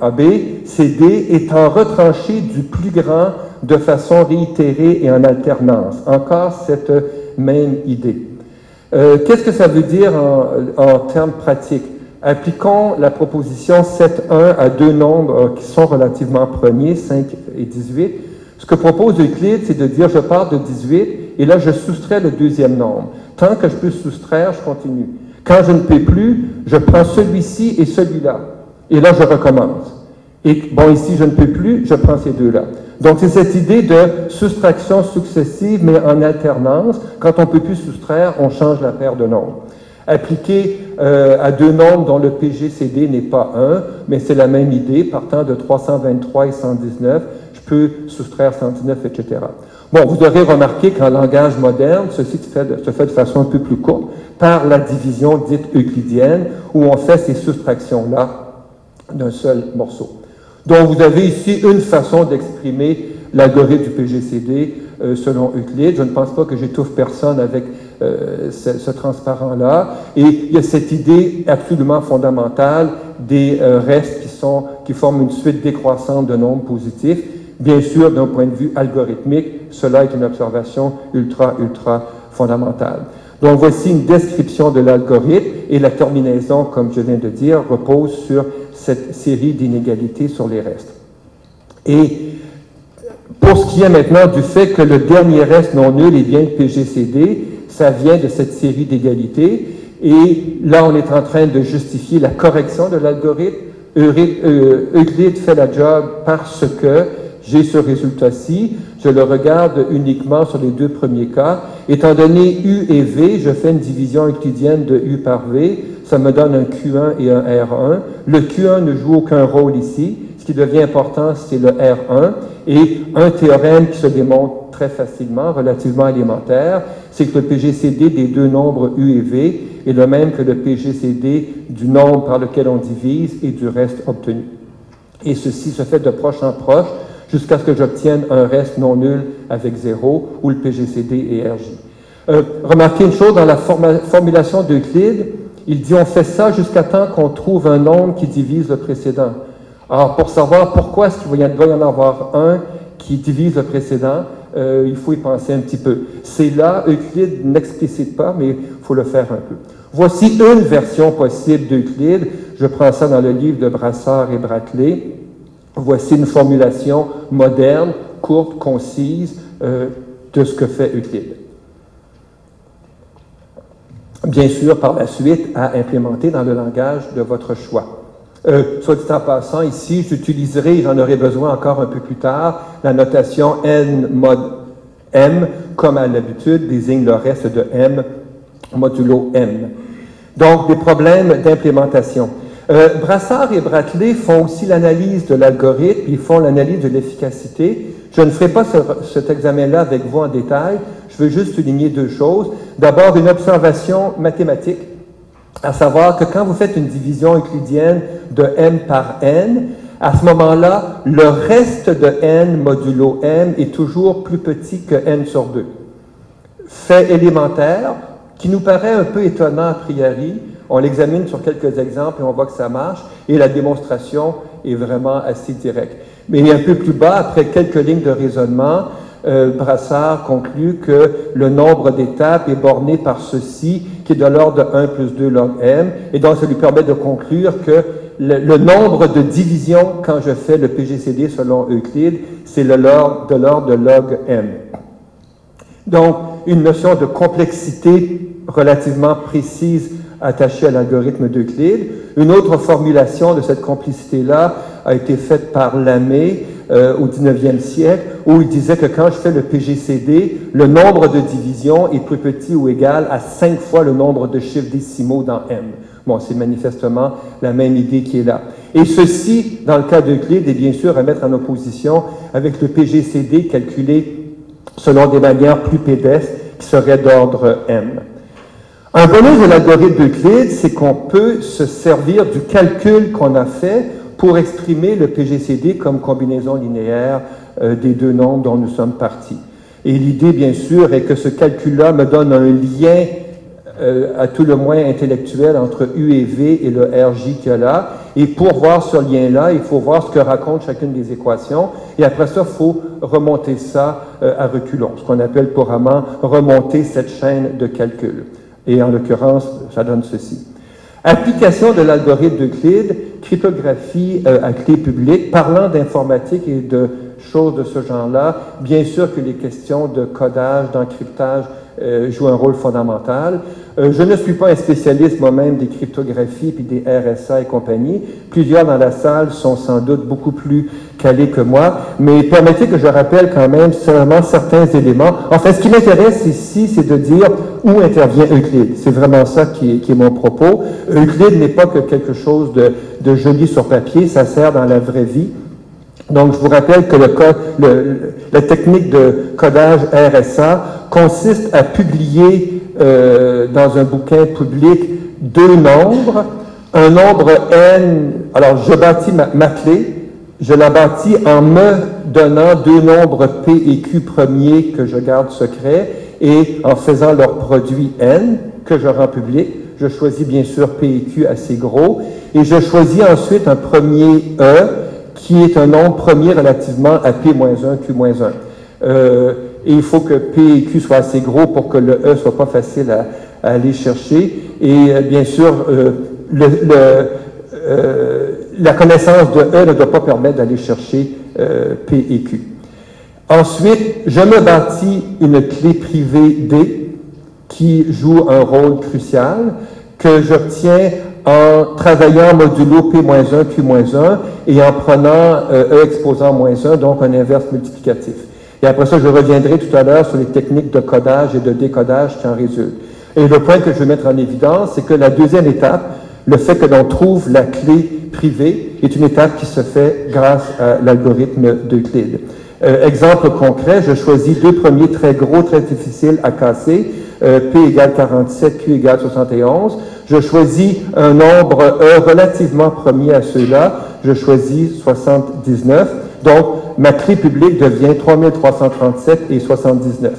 AB, CD étant retranché du plus grand de façon réitérée et en alternance. Encore cette même idée. Euh, qu'est-ce que ça veut dire en, en termes pratiques? Appliquons la proposition 7.1 à deux nombres qui sont relativement premiers, 5 et 18. Ce que propose Euclide, c'est de dire je pars de 18 et là je soustrais le deuxième nombre. Tant que je peux soustraire, je continue. Quand je ne peux plus, je prends celui-ci et celui-là. Et là, je recommence. Et bon, ici, je ne peux plus, je prends ces deux-là. Donc, c'est cette idée de soustraction successive, mais en alternance. Quand on ne peut plus soustraire, on change la paire de nombres. Appliqué euh, à deux nombres dont le PGCD n'est pas 1, mais c'est la même idée, partant de 323 et 119, je peux soustraire 119, etc. Bon, vous aurez remarqué qu'en langage moderne, ceci se fait, de, façon un peu plus courte, par la division dite euclidienne, où on fait ces soustractions-là d'un seul morceau. Donc, vous avez ici une façon d'exprimer l'algorithme du PGCD euh, selon Euclide. Je ne pense pas que j'étouffe personne avec euh, ce, transparent-là. Et il y a cette idée absolument fondamentale des euh, restes qui, sont, qui forment une suite décroissante de nombres positifs. Bien sûr, d'un point de vue algorithmique, cela est une observation ultra, ultra fondamentale. Donc voici une description de l'algorithme et la terminaison, comme je viens de dire, repose sur cette série d'inégalités sur les restes. Et pour ce qui est maintenant du fait que le dernier reste non nul est bien le PGCD, ça vient de cette série d'égalités. Et là, on est en train de justifier la correction de l'algorithme. Euh, Euclide fait la job parce que j'ai ce résultat-ci, je le regarde uniquement sur les deux premiers cas. Étant donné U et V, je fais une division euclidienne de U par V, ça me donne un Q1 et un R1. Le Q1 ne joue aucun rôle ici. Ce qui devient important, c'est le R1. Et un théorème qui se démontre très facilement, relativement élémentaire, c'est que le PGCD des deux nombres U et V est le même que le PGCD du nombre par lequel on divise et du reste obtenu. Et ceci se fait de proche en proche jusqu'à ce que j'obtienne un reste non nul avec zéro, où le PGCD est RJ. Euh, remarquez une chose, dans la formulation d'Euclide, il dit on fait ça jusqu'à temps qu'on trouve un nombre qui divise le précédent. Alors, pour savoir pourquoi est-ce qu'il doit y en avoir un qui divise le précédent, euh, il faut y penser un petit peu. C'est là, Euclide n'explicite pas, mais il faut le faire un peu. Voici une version possible d'Euclide. Je prends ça dans le livre de Brassard et Braclay. Voici une formulation moderne, courte, concise euh, de ce que fait Euclide. Bien sûr, par la suite, à implémenter dans le langage de votre choix. Euh, soit dit en passant, ici, j'utiliserai, j'en aurai besoin encore un peu plus tard, la notation n mod m, comme à l'habitude, désigne le reste de m modulo m. Donc, des problèmes d'implémentation. Euh, Brassard et Bratelet font aussi l'analyse de l'algorithme, ils font l'analyse de l'efficacité. Je ne ferai pas cet examen-là avec vous en détail, je veux juste souligner deux choses. D'abord, une observation mathématique, à savoir que quand vous faites une division euclidienne de m par n, à ce moment-là, le reste de n modulo m est toujours plus petit que n sur 2. Fait élémentaire, qui nous paraît un peu étonnant a priori, on l'examine sur quelques exemples et on voit que ça marche, et la démonstration est vraiment assez directe. Mais un peu plus bas, après quelques lignes de raisonnement, euh, Brassard conclut que le nombre d'étapes est borné par ceci, qui est de l'ordre de 1 plus 2 log m, et donc ça lui permet de conclure que le, nombre de divisions quand je fais le PGCD selon Euclide, c'est de l'ordre de log m. Donc, une notion de complexité relativement précise attaché à l'algorithme d'Euclide. Une autre formulation de cette complicité-là a été faite par Lamé euh, au 19e siècle, où il disait que quand je fais le PGCD, le nombre de divisions est plus petit ou égal à cinq fois le nombre de chiffres décimaux dans M. Bon, c'est manifestement la même idée qui est là. Et ceci, dans le cas d'Euclide, est bien sûr à mettre en opposition avec le PGCD calculé selon des manières plus pédestres qui seraient d'ordre M. Un bonus de l'algorithme d'Euclide, c'est qu'on peut se servir du calcul qu'on a fait pour exprimer le PGCD comme combinaison linéaire euh, des deux nombres dont nous sommes partis. Et l'idée, bien sûr, est que ce calcul-là me donne un lien euh, à tout le moins intellectuel entre U et V et le RJ qu'il y a là. Et pour voir ce lien-là, il faut voir ce que raconte chacune des équations. Et après ça, il faut remonter ça euh, à reculons, ce qu'on appelle couramment remonter cette chaîne de calcul. Et en l'occurrence, ça donne ceci. Application de l'algorithme d'Euclide, cryptographie euh, à clé publique, parlant d'informatique et de choses de ce genre-là, bien sûr que les questions de codage, d'encryptage euh, jouent un rôle fondamental. Euh, je ne suis pas un spécialiste moi-même des cryptographies puis des RSA et compagnie. Plusieurs dans la salle sont sans doute beaucoup plus calés que moi, mais permettez que je rappelle quand même seulement certains éléments. En fait, ce qui m'intéresse ici, c'est de dire où intervient Euclide. C'est vraiment ça qui est, mon propos. Euclide n'est pas que quelque chose de, joli sur papier, ça sert dans la vraie vie. Donc, je vous rappelle que la technique de codage RSA consiste à publier euh, dans un bouquin public deux nombres, un nombre n. Alors, je bâtis ma, ma, clé, je la bâtis en me donnant deux nombres p et q premiers que je garde secrets et en faisant leur produit n que je rends public. Je choisis bien sûr p et q assez gros et je choisis ensuite un premier e qui est un nombre premier relativement à P-1, Q-1. Euh, et il faut que P et Q soient assez gros pour que le E soit pas facile à, aller chercher. Et euh, bien sûr, euh, le, euh, la connaissance de E ne doit pas permettre d'aller chercher euh, P et Q. Ensuite, je me bâtis une clé privée D qui joue un rôle crucial que j'obtiens en travaillant modulo P-1, Q-1 et en prenant E exposant moins 1, donc un inverse multiplicatif. Et après ça, je reviendrai tout à l'heure sur les techniques de codage et de décodage qui en résultent. Et le point que je veux mettre en évidence, c'est que la deuxième étape, le fait que l'on trouve la clé privée, est une étape qui se fait grâce à l'algorithme d'Euclide. Euh, exemple concret, je choisis deux premiers très gros, très difficiles à casser, euh, P égale 47, Q égale 71. Je choisis un nombre E relativement premier à ceux-là, je choisis 79. Donc, ma clé publique devient 3337 et 79.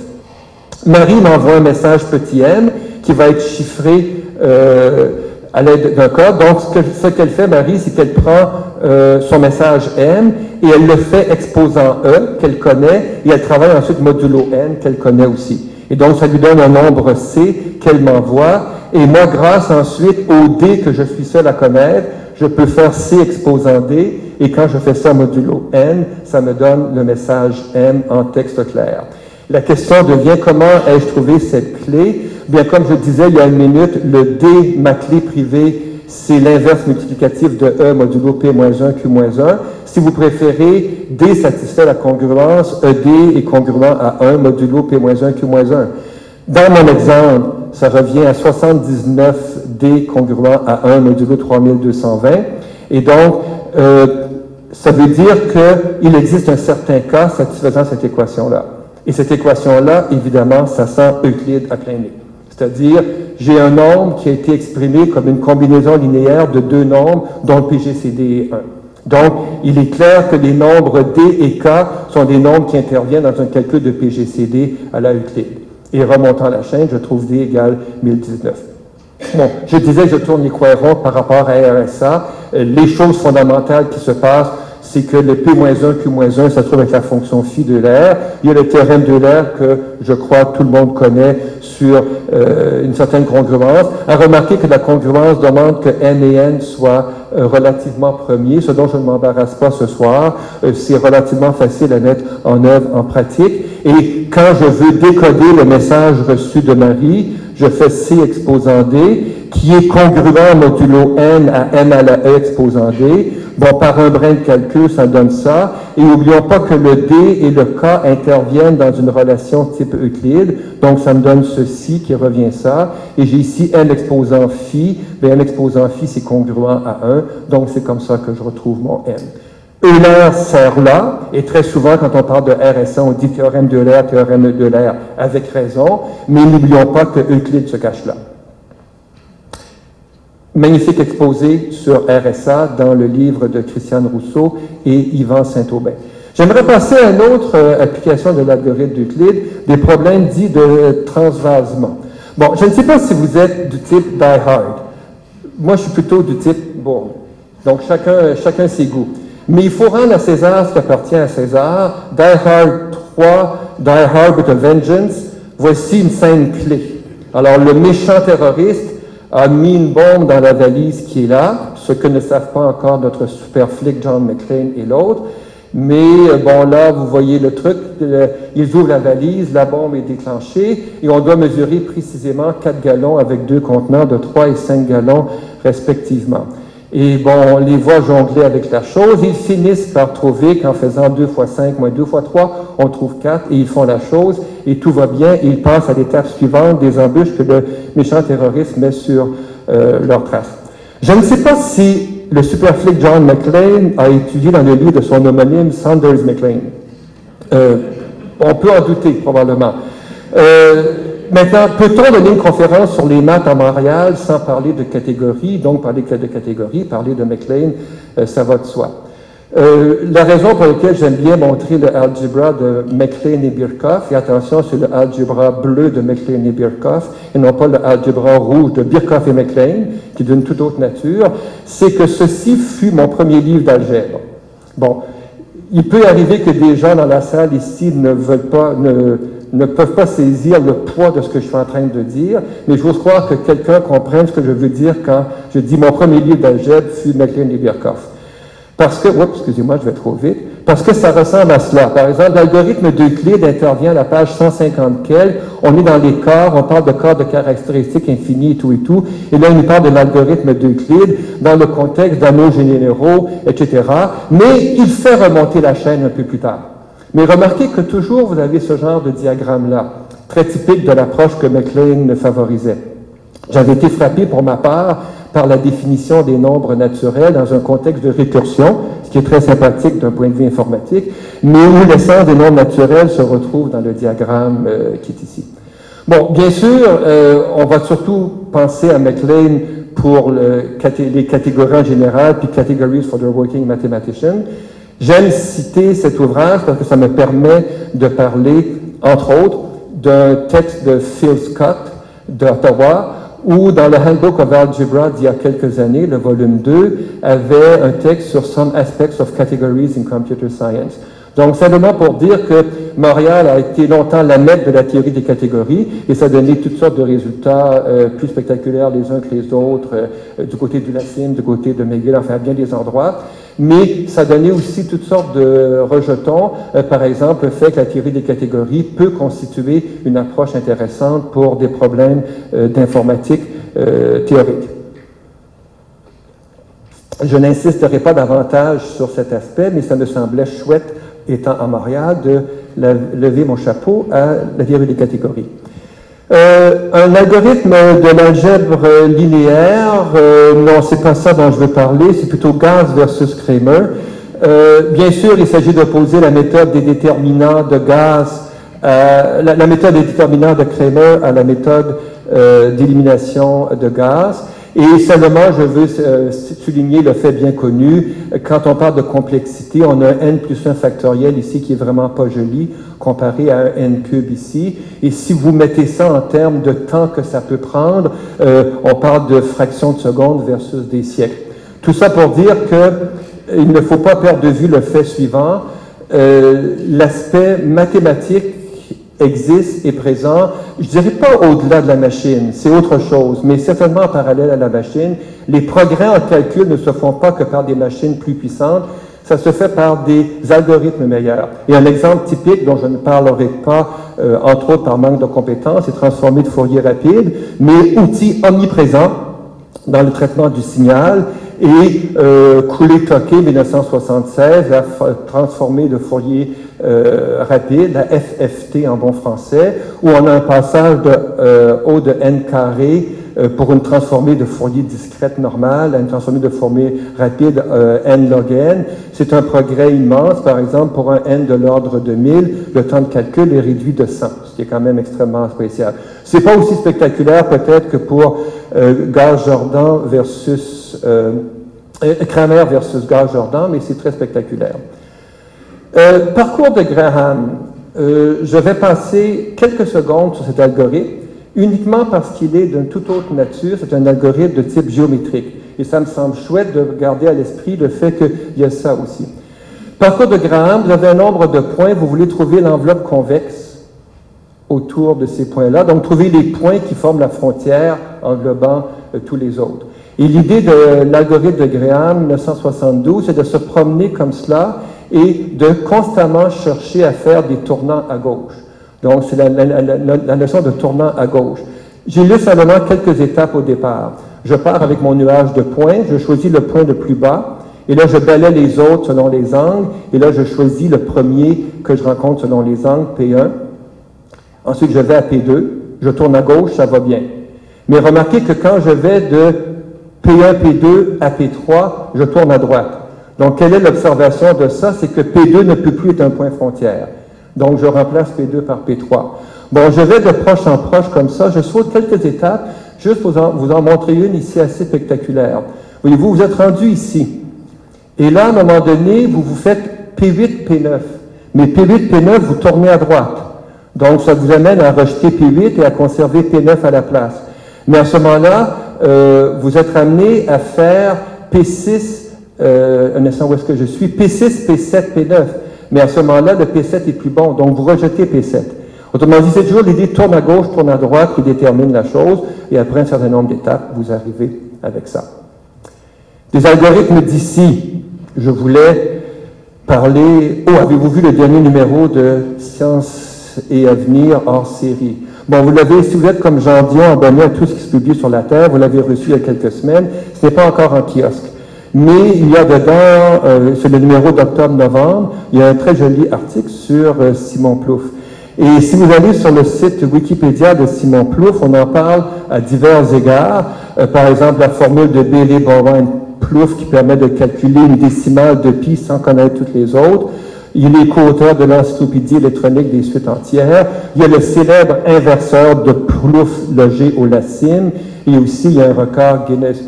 Marie m'envoie un message petit m qui va être chiffré euh, à l'aide d'un code. Donc, ce qu'elle fait, Marie, c'est qu'elle prend euh, son message M et elle le fait exposant E, qu'elle connaît, et elle travaille ensuite modulo N, qu'elle connaît aussi. Et donc, ça lui donne un nombre C qu'elle m'envoie. Et moi, grâce ensuite au D que je suis seul à connaître, je peux faire C exposant D. Et quand je fais ça modulo N, ça me donne le message M en texte clair. La question devient comment ai-je trouvé cette clé? Bien, comme je disais il y a une minute, le D, ma clé privée, c'est l'inverse multiplicatif de E modulo P-1, Q-1. Si vous préférez, D satisfait la congruence, ED est congruent à 1 modulo P-1, Q-1. Dans mon exemple, ça revient à 79 D congruent à 1 modulo 3220. Et donc, euh, ça veut dire qu'il existe un certain cas satisfaisant cette équation-là. Et cette équation-là, évidemment, ça sent Euclide à plein nez. C'est-à-dire, j'ai un nombre qui a été exprimé comme une combinaison linéaire de deux nombres dont le PGCD est 1. Donc, il est clair que les nombres D et K sont des nombres qui interviennent dans un calcul de PGCD à la Euclide. Et remontant la chaîne, je trouve D égale 1019. Bon, je disais je tourne les coins ronds par rapport à RSA. Les choses fondamentales qui se passent c'est que le P-1, Q-1, ça se trouve avec la fonction phi de l'air. Il y a le théorème de l'air que je crois tout le monde connaît sur euh, une certaine congruence. À remarquer que la congruence demande que n et n soient euh, relativement premiers, ce dont je ne m'embarrasse pas ce soir. Euh, c'est relativement facile à mettre en œuvre en pratique. Et quand je veux décoder le message reçu de Marie, je fais C exposant D, qui est congruent modulo n à n à la e exposant D. Bon, par un brin de calcul, ça donne ça. Et n'oublions pas que le D et le K interviennent dans une relation type Euclide. Donc, ça me donne ceci qui revient ça. Et j'ai ici N exposant phi. Bien, N exposant phi, c'est congruent à 1. Donc, c'est comme ça que je retrouve mon M. Euler sert là, et très souvent, quand on parle de RSA, on dit théorème de l'air, théorème de l'air, avec raison, mais n'oublions pas que Euclide se cache là magnifique exposé sur RSA dans le livre de Christiane Rousseau et Yvan Saint-Aubin. J'aimerais passer à une autre euh, application de l'algorithme d'Euclide, des problèmes dits de transvasement. Bon, je ne sais pas si vous êtes du type die hard. Moi, je suis plutôt du type bon. Donc, chacun, chacun ses goûts. Mais il faut rendre à César ce qui appartient à César. Die Hard 3, Die Hard with a Vengeance. Voici une scène clé. Alors, le méchant terroriste a mis une bombe dans la valise qui est là, ce que ne savent pas encore notre super flic John McClane et l'autre. Mais euh, bon, là, vous voyez le truc, ils ouvrent la valise, la bombe est déclenchée et on doit mesurer précisément 4 gallons avec deux contenants de 3 et 5 gallons respectivement. Et bon, on les voit jongler avec la chose. Ils finissent par trouver qu'en faisant 2 fois 5 moins 2 fois 3, on trouve 4 et ils font la chose et tout va bien. Et ils passent à l'étape suivante des embûches que le méchant terroriste met sur euh, leur trace. Je ne sais pas si le super flic John McClane a étudié dans le livre de son homonyme Sanders McLean. Euh, on peut en douter probablement. Euh, Maintenant, peut-on donner une conférence sur les maths à Montréal sans parler de catégorie, donc parler de catégorie, parler de McLean, euh, ça va de soi. Euh, la raison pour laquelle j'aime bien montrer le algebra de McLean et Birkhoff, et attention, c'est le algebra bleu de McLean et Birkhoff, et non pas le algebra rouge de Birkhoff et McLean, qui est d'une toute autre nature, c'est que ceci fut mon premier livre d'algèbre. Bon, il peut arriver que des gens dans la salle ici ne veulent pas, ne, ne peuvent pas saisir le poids de ce que je suis en train de dire, mais je veux croire que quelqu'un comprenne ce que je veux dire quand je dis mon premier livre d'algèbre fut McLean et Birkhoff. Parce que, oups, excusez-moi, je vais trop vite. Parce que ça ressemble à cela. Par exemple, l'algorithme d'Euclide intervient à la page 150 quelle. On est dans les corps, on parle de corps de caractéristiques infinies et tout et tout. Et là, on parle de l'algorithme d'Euclide dans le contexte d'anneaux généraux, etc. Mais il fait remonter la chaîne un peu plus tard. Mais remarquez que toujours vous avez ce genre de diagramme-là, très typique de l'approche que MacLean favorisait. J'avais été frappé pour ma part par la définition des nombres naturels dans un contexte de récursion, ce qui est très sympathique d'un point de vue informatique, mais où l'essence des nombres naturels se retrouve dans le diagramme euh, qui est ici. Bon, bien sûr, euh, on va surtout penser à MacLean pour le, les catégories en général, puis Categories for the Working Mathematician. J'aime citer cet ouvrage parce que ça me permet de parler, entre autres, d'un texte de Phil Scott d'Ottawa, ou dans le Handbook of Algebra d'il y a quelques années, le volume 2, avait un texte sur Some Aspects of Categories in Computer Science. Donc, simplement pour dire que Montréal a été longtemps la maître de la théorie des catégories et ça a donné toutes sortes de résultats euh, plus spectaculaires les uns que les autres, euh, du côté du Lacine, du côté de McGill, enfin, à bien des endroits. Mais ça a donné aussi toutes sortes de rejetons. Euh, par exemple, le fait que la théorie des catégories peut constituer une approche intéressante pour des problèmes d'informatique théorique. Je n'insisterai pas davantage sur cet aspect, mais ça me semblait chouette étant à Montréal, de lever mon chapeau à la théorie des catégories. Euh, un algorithme de l'algèbre linéaire, euh, non, c'est pas ça dont je veux parler, c'est plutôt Gauss versus Kramer. Euh, bien sûr, il s'agit d'opposer la méthode des déterminants de Gauss, la, la, méthode des déterminants de Kramer à la méthode d'élimination de Gauss. Et seulement, je veux euh, souligner le fait bien connu, quand on parle de complexité, on a n plus 1 factoriel ici qui est vraiment pas joli comparé à un n cube ici. Et si vous mettez ça en termes de temps que ça peut prendre, euh, on parle de fractions de seconde versus des siècles. Tout ça pour dire que il ne faut pas perdre de vue le fait suivant, euh, l'aspect mathématique existe, et présent, je dirais pas au-delà de la machine, c'est autre chose, mais certainement en parallèle à la machine. Les progrès en calcul ne se font pas que par des machines plus puissantes, ça se fait par des algorithmes meilleurs. Et un exemple typique dont je ne parlerai pas, euh, entre autres par manque de compétences, est transformer de Fourier rapide, mais outil omniprésent dans le traitement du signal et euh, Cooley-Toquet, 1976, a transformé de Fourier euh, rapide, la FFT en bon français, où on a un passage de euh, O de n carré pour une transformée de Fourier discrète normale une transformée de Fourier rapide euh, n log n. C'est un progrès immense. Par exemple, pour un n de l'ordre de 1000, le temps de calcul est réduit de 100, ce qui est quand même extrêmement spécial. C'est pas aussi spectaculaire peut-être que pour euh, Gaz Jordan versus euh, Kramer versus Gaz Jordan, mais c'est très spectaculaire. Euh, parcours de Graham. Euh, je vais passer quelques secondes sur cet algorithme, uniquement parce qu'il est d'une toute autre nature. C'est un algorithme de type géométrique. Et ça me semble chouette de garder à l'esprit le fait qu'il y a ça aussi. Parcours de Graham, vous avez un nombre de points, vous voulez trouver l'enveloppe convexe autour de ces points-là. Donc, trouver les points qui forment la frontière englobant euh, tous les autres. Et l'idée de l'algorithme de Graham 1972, c'est de se promener comme cela et de constamment chercher à faire des tournants à gauche. Donc, c'est la, la, notion de tournant à gauche. J'ai lu simplement quelques étapes au départ. Je pars avec mon nuage de points, je choisis le point le plus bas, et là, je balaie les autres selon les angles, et là, je choisis le premier que je rencontre selon les angles, P1. Ensuite, je vais à P2, je tourne à gauche, ça va bien. Mais remarquez que quand je vais de P1, P2 à P3, je tourne à droite. Donc, quelle est l'observation de ça? C'est que P2 ne peut plus être un point frontière. Donc, je remplace P2 par P3. Bon, je vais de proche en proche comme ça. Je saute quelques étapes, juste pour vous en montrer une ici assez spectaculaire. Voyez-vous, vous êtes rendu ici. Et là, à un moment donné, vous vous faites P8, P9. Mais P8, P9, vous tournez à droite. Donc, ça vous amène à rejeter P8 et à conserver P9 à la place. Mais à ce moment-là, euh, vous êtes amené à faire P6, euh, un où est-ce que je suis, P6, P7, P9. Mais à ce moment-là, le P7 est plus bon, donc vous rejetez P7. Autrement dit, c'est toujours l'idée tourne à gauche, tourne à droite qui détermine la chose, et après un certain nombre d'étapes, vous arrivez avec ça. Des algorithmes d'ici, je voulais parler. Oh, avez-vous vu le dernier numéro de Science et Avenir hors série? Bon, vous l'avez, si vous êtes comme Jean Dion, abonné à tout ce qui se publie sur la Terre, vous l'avez reçu il y a quelques semaines. Ce n'est pas encore en kiosque. Mais il y a dedans, euh, c'est le numéro d'octobre-novembre, il y a un très joli article sur euh, Simon Plouffe. Et si vous allez sur le site Wikipédia de Simon Plouffe, on en parle à divers égards. Euh, par exemple, la formule de Bailey Bowen Plouffe qui permet de calculer une décimale de pi sans connaître toutes les autres. Il est co-auteur de l'encyclopédie électronique des suites entières. Il y a le célèbre inverseur de Plouffe logé au Lacine. Et aussi, il y a un record Guinness.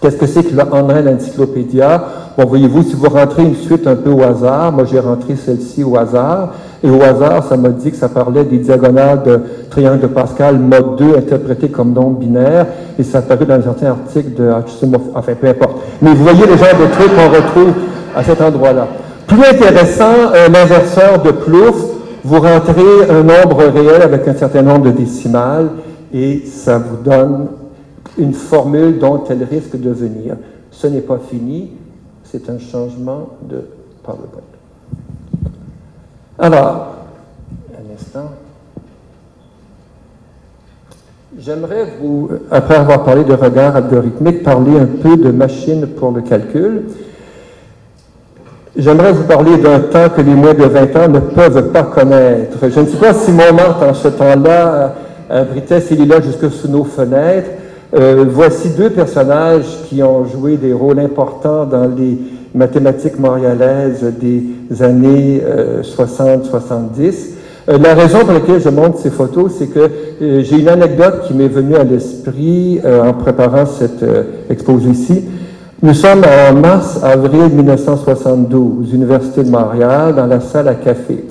Qu'est-ce que c'est que le Online Encyclopédia? Bon, voyez-vous, si vous rentrez une suite un peu au hasard, moi j'ai rentré celle-ci au hasard, et au hasard, ça m'a dit que ça parlait des diagonales de triangle de Pascal mode 2 interprétées comme nombre binaire, et ça apparu dans un certain article de enfin peu importe. Mais vous voyez le genre de trucs qu'on retrouve à cet endroit-là. Plus intéressant, un inverseur de Plouffe, vous rentrez un nombre réel avec un certain nombre de décimales, et ça vous donne une formule dont elle risque de venir. Ce n'est pas fini, c'est un changement de PowerPoint. Alors, un instant. J'aimerais vous, après avoir parlé de regard algorithmique, parler un peu de machine pour le calcul. J'aimerais vous parler d'un temps que les moins de 20 ans ne peuvent pas connaître. Je ne sais pas si mon en ce temps-là, abritait ces là jusque sous nos fenêtres. Euh, voici deux personnages qui ont joué des rôles importants dans les mathématiques montréalaises des années 60-70. Euh, euh, la raison pour laquelle je montre ces photos, c'est que j'ai une anecdote qui m'est venue à l'esprit en préparant cette exposé ici. Nous sommes en mars-avril 1972, Université de Montréal, dans la salle à café.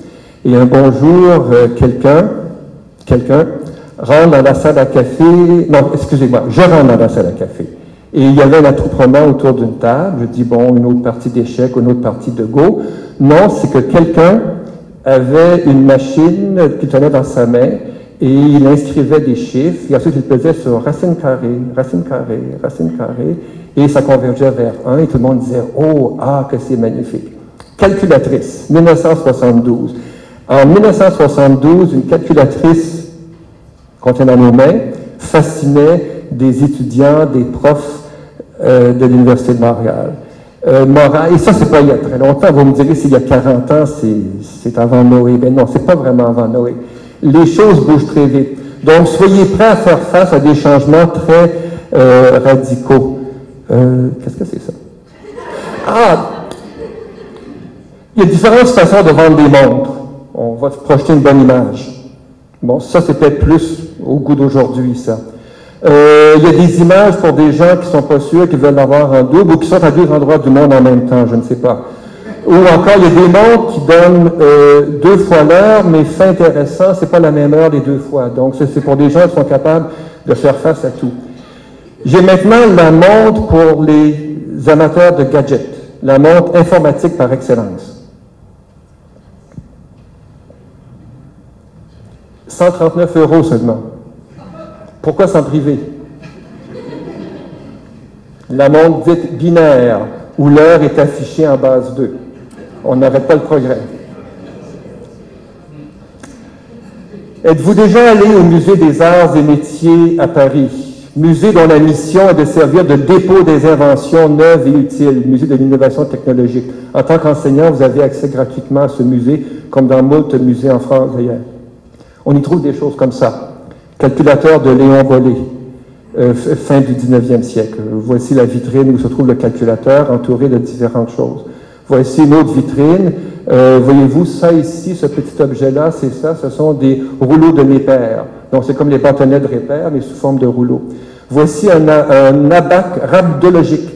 Et un bonjour, quelqu'un, quelqu'un rentre dans la salle à café, non, excusez-moi, je rentre dans la salle à café. Et il y avait un attroupement autour d'une table. Je dis, bon, une autre partie d'échecs, une autre partie de Go. Non, c'est que quelqu'un avait une machine qu'il tenait dans sa main et il inscrivait des chiffres et ensuite il pesait sur racine carrée, racine carrée, racine carrée et ça convergeait vers 1 et tout le monde disait, oh, ah, que c'est magnifique. Calculatrice, 1972. En 1972, une calculatrice nos mains, fascinait des étudiants, des profs euh, de l'Université de Montréal. Euh, et ça, c'est pas il y a très longtemps. Vous me direz, s'il y a 40 ans, c'est avant Noé. Ben non, c'est pas vraiment avant Noé. Les choses bougent très vite. Donc, soyez prêts à faire face à des changements très euh, radicaux. Qu'est-ce que c'est ça? Ah! Il y a différentes façons de vendre des montres. On va projeter une bonne image. Bon, ça, c'est peut-être plus au goût d'aujourd'hui, ça. Euh, il y a des images pour des gens qui sont pas sûrs, qui veulent avoir un double ou qui sont à deux endroits du monde en même temps, je ne sais pas. Ou encore, il y a des montres qui donnent euh, deux fois l'heure, mais fait intéressant, c'est pas la même heure les deux fois. Donc, c'est pour des gens qui sont capables de faire face à tout. J'ai maintenant la montre pour les amateurs de gadgets, la montre informatique par excellence. 139 euros seulement. Pourquoi s'en priver? La montre dite binaire, où l'heure est affichée en base 2. On n'arrête pas le progrès. Êtes-vous déjà allé au Musée des arts et métiers à Paris? Musée dont la mission est de servir de dépôt des inventions neuves et utiles, musée de l'innovation technologique. En tant qu'enseignant, vous avez accès gratuitement à ce musée, comme dans moult musées en France d'ailleurs. On y trouve des choses comme ça. Calculateur de Léon Bollé, euh, fin du 19e siècle. Voici la vitrine où se trouve le calculateur entouré de différentes choses. Voici une autre vitrine. Euh, voyez-vous, ça ici, ce petit objet-là, c'est ça, ce sont des rouleaux de Népère. Donc c'est comme les bâtonnets de repère, mais sous forme de rouleaux. Voici un, un abac rhabdologique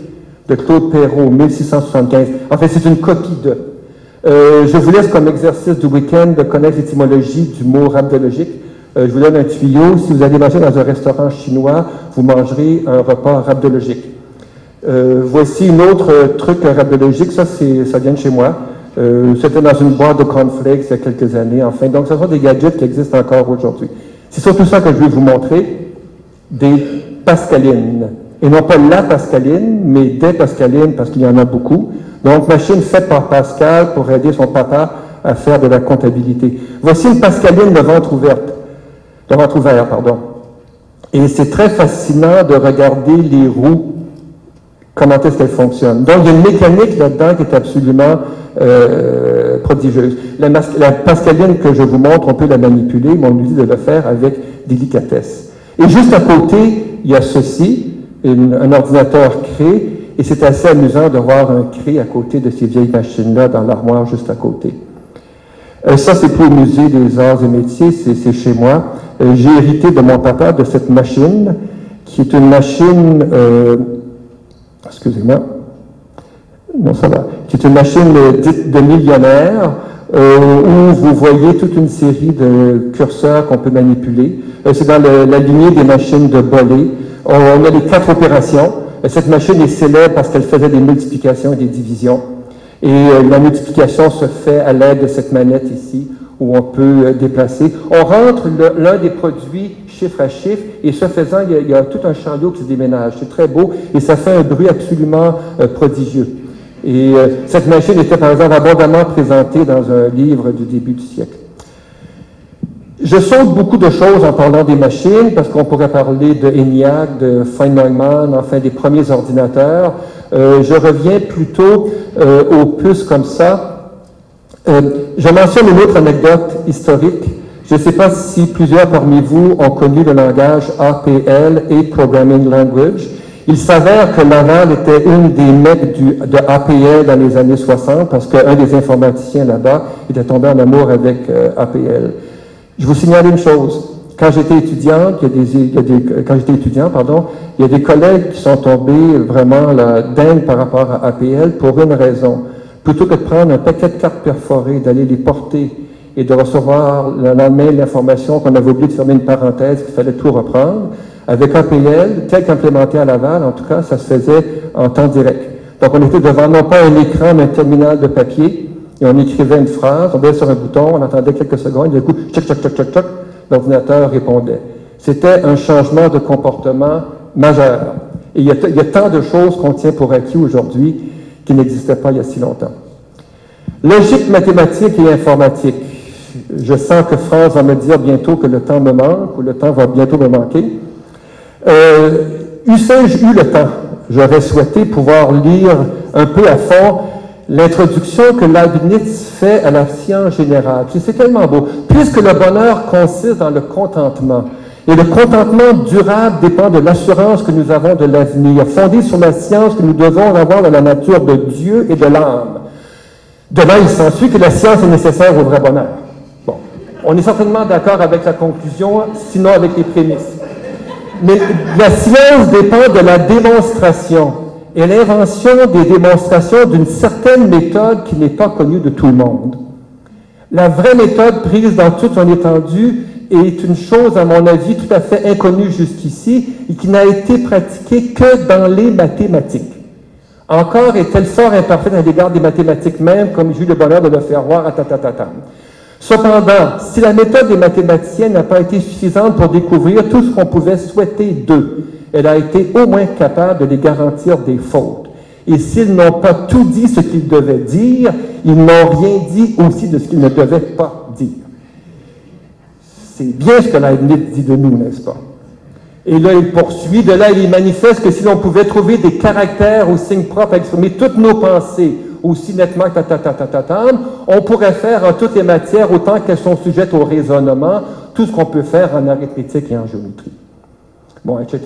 de Claude Perrault, 1675. En fait, c'est une copie de. Euh, je vous laisse comme exercice du week-end de connaître l'étymologie du mot rhabdologique. Euh, je vous donne un tuyau. Si vous allez manger dans un restaurant chinois, vous mangerez un repas rhabdologique. Euh, voici un autre truc rhabdologique. Ça, ça vient de chez moi. C'était dans une boîte de cornflakes il y a quelques années. Enfin, donc, ce sont des gadgets qui existent encore aujourd'hui. C'est surtout ça que je vais vous montrer. Des pascalines. Et non pas la pascaline, mais des pascalines, parce qu'il y en a beaucoup. Donc, machine faite par Pascal pour aider son papa à faire de la comptabilité. Voici une pascaline de ventre ouverte, de ventre ouvert, pardon. Et c'est très fascinant de regarder les roues, comment est-ce qu'elles fonctionnent. Donc, il y a une mécanique là-dedans qui est absolument euh, prodigieuse. La, pascaline que je vous montre, on peut la manipuler, mais on nous dit de le faire avec délicatesse. Et juste à côté, il y a ceci, un ordinateur crée, et c'est assez amusant de voir un cré à côté de ces vieilles machines-là dans l'armoire juste à côté. Euh, ça, c'est pour le musée des arts et métiers, c'est chez moi. Euh, j'ai hérité de mon papa de cette machine, qui est une machine, euh, excusez-moi, non, ça va, qui est une machine dite de millionnaire, où vous voyez toute une série de curseurs qu'on peut manipuler. c'est dans la lignée des machines de bolé. On, a les quatre opérations. Cette machine est célèbre parce qu'elle faisait des multiplications et des divisions. Et la multiplication se fait à l'aide de cette manette ici, où on peut euh, déplacer. On rentre l'un des produits chiffre à chiffre, et ce faisant, il y, a, tout un d'eau qui se déménage. C'est très beau, et ça fait un bruit absolument euh, prodigieux. Et euh, cette machine était, par exemple, abondamment présentée dans un livre du début du siècle. Je saute beaucoup de choses en parlant des machines, parce qu'on pourrait parler de ENIAC, de Feynman, enfin des premiers ordinateurs. je reviens plutôt aux puces comme ça, euh, je mentionne une autre anecdote historique. Je ne sais pas si plusieurs parmi vous ont connu le langage APL et Programming Language. Il s'avère que Laval était une des mecs du, de APL dans les années 60 parce qu'un des informaticiens là-bas était tombé en amour avec euh, APL. Je vous signale une chose. Quand j'étais étudiant, il y a des, il y a des, quand j'étais étudiant, pardon, il y a des collègues qui sont tombés vraiment là, dingues par rapport à APL pour une raison plutôt que de prendre un paquet de cartes perforées, d'aller les porter et de recevoir le lendemain l'information qu'on avait oublié de fermer une parenthèse, qu'il fallait tout reprendre, avec APL, tel qu'implémenté à Laval, en tout cas, ça se faisait en temps direct. Donc, on était devant non pas un écran, mais un terminal de papier, et on écrivait une phrase, on appuyait sur un bouton, on attendait quelques secondes, et du coup, tchoc, tchoc, tchoc, tchoc, tchoc, l'ordinateur répondait. C'était un changement de comportement majeur. Et il y a, tant de choses qu'on tient pour acquis aujourd'hui qui n'existait pas il y a si longtemps. Logique mathématique et informatique. Je sens que France va me dire bientôt que le temps me manque ou le temps va bientôt me manquer. Euh, Eussé-je eu le temps, j'aurais souhaité pouvoir lire un peu à fond l'introduction que Leibniz fait à la science générale. C'est tellement beau. Puisque le bonheur consiste dans le contentement, et le contentement durable dépend de l'assurance que nous avons de l'avenir, fondée sur la science que nous devons avoir de la nature de Dieu et de l'âme. Demain, il s'ensuit que la science est nécessaire au vrai bonheur. Bon, on est certainement d'accord avec la conclusion, sinon avec les prémices. Mais la science dépend de la démonstration et l'invention des démonstrations d'une certaine méthode qui n'est pas connue de tout le monde. La vraie méthode prise dans toute son étendue est une chose, à mon avis, tout à fait inconnue jusqu'ici et qui n'a été pratiquée que dans les mathématiques. Encore est-elle fort imparfaite à l'égard des mathématiques même, comme j'ai eu le bonheur de le faire voir à tatatatam. Cependant, si la méthode des mathématiciens n'a pas été suffisante pour découvrir tout ce qu'on pouvait souhaiter d'eux, elle a été au moins capable de les garantir des fautes. Et s'ils n'ont pas tout dit ce qu'ils devaient dire, ils n'ont rien dit aussi de ce qu'ils ne devaient pas dire. C'est bien ce que Leibniz dit de nous, n'est-ce pas? Et là, il poursuit. De là, il manifeste que si l'on pouvait trouver des caractères ou signes propres à exprimer toutes nos pensées aussi nettement que on pourrait faire en toutes les matières, autant qu'elles sont sujettes au raisonnement, tout ce qu'on peut faire en arithmétique et en géométrie. Etc.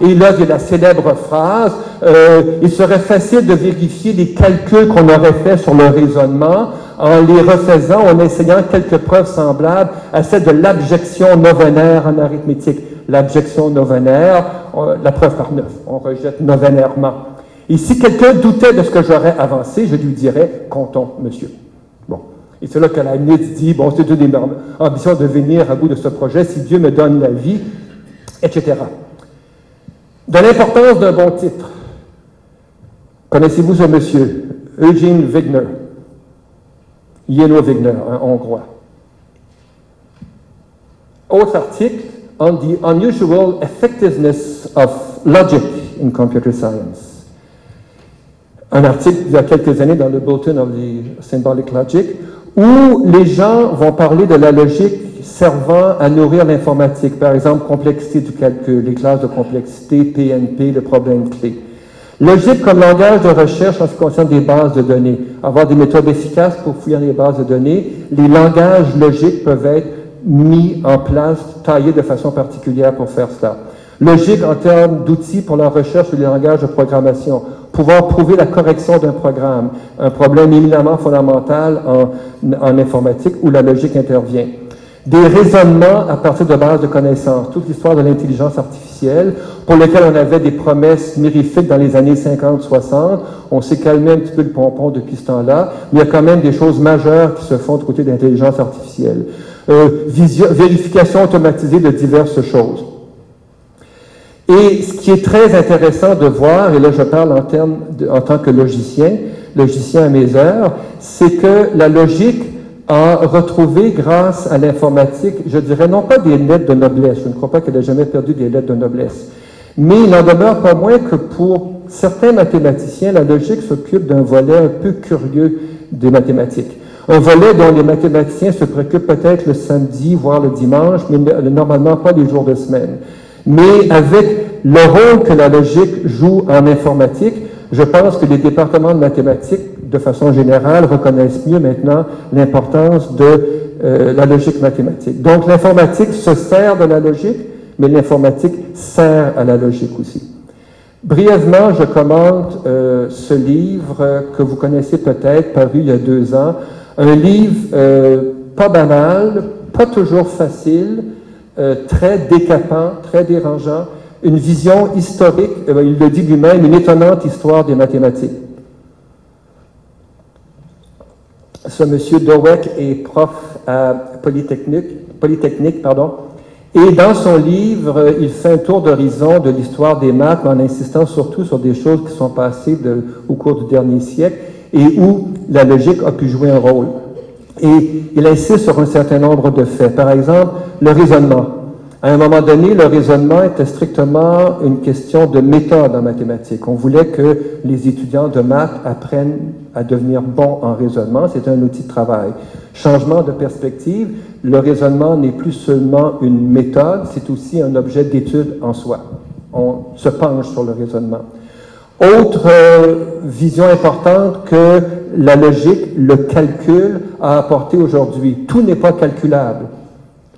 Et là, il y a la célèbre phrase, euh, il serait facile de vérifier les calculs qu'on aurait faits sur le raisonnement en les refaisant, en essayant quelques preuves semblables à celle de l'abjection novenaire en arithmétique. L'abjection novenaire, la preuve par neuf, on rejette novenairement. Et si quelqu'un doutait de ce que j'aurais avancé, je lui dirais, comptons, monsieur. Bon. Et c'est là que la dit, bon, c'est une ambition de venir à bout de ce projet, si Dieu me donne la vie, etc. De l'importance d'un bon titre. Connaissez-vous ce monsieur? Eugene Wigner? Yeno Wigner, un Hongrois. Autre article, on the unusual effectiveness of logic in computer science. un article il y a quelques années dans le Bulletin of the Symbolic Logic, où les gens vont parler de la logique servant à nourrir l'informatique, par exemple complexité du calcul, les classes de complexité, PNP, le problème clé. Logique comme langage de recherche en ce qui concerne des bases de données. Avoir des méthodes efficaces pour fouiller les bases de données. Les langages logiques peuvent être mis en place, taillés de façon particulière pour faire cela. Logique en termes d'outils pour la recherche sur les langages de programmation. Pouvoir prouver la correction d'un programme, un problème éminemment fondamental en, en informatique où la logique intervient des raisonnements à partir de bases de connaissances, toute l'histoire de l'intelligence artificielle, pour lesquelles on avait des promesses mirifiques dans les années 50-60. On s'est calmé un petit peu le pompon depuis ce temps-là, mais il y a quand même des choses majeures qui se font du côté de l'intelligence artificielle. Euh, vérification automatisée de diverses choses. Et ce qui est très intéressant de voir, et là je parle en, termes en tant que logicien, logicien à mes heures, c'est que la logique a retrouvé grâce à l'informatique, je dirais non pas des lettres de noblesse, je ne crois pas qu'elle ait jamais perdu des lettres de noblesse, mais il n'en demeure pas moins que pour certains mathématiciens, la logique s'occupe d'un volet un peu curieux des mathématiques. Un volet dont les mathématiciens se préoccupent peut-être le samedi, voire le dimanche, mais normalement pas les jours de semaine. Mais avec le rôle que la logique joue en informatique, je pense que les départements de mathématiques, de façon générale, reconnaissent mieux maintenant l'importance de euh, la logique mathématique. Donc l'informatique se sert de la logique, mais l'informatique sert à la logique aussi. Brièvement, je commente euh, ce livre que vous connaissez peut-être, paru il y a deux ans, un livre euh, pas banal, pas toujours facile, très décapant, très dérangeant, une vision historique, il le dit lui-même, une étonnante histoire des mathématiques. Ce monsieur Dowek est prof à Polytechnique, Polytechnique pardon, et dans son livre, il fait un tour d'horizon de l'histoire des maths, en insistant surtout sur des choses qui sont passées au cours du dernier siècle et où la logique a pu jouer un rôle. Et il insiste sur un certain nombre de faits. Par exemple, le raisonnement. À un moment donné, le raisonnement était strictement une question de méthode en mathématiques. On voulait que les étudiants de maths apprennent à devenir bons en raisonnement. C'est un outil de travail. Changement de perspective, le raisonnement n'est plus seulement une méthode, c'est aussi un objet d'étude en soi. On se penche sur le raisonnement. Autre euh, vision importante que la logique, le calcul a apporté aujourd'hui. Tout n'est pas calculable.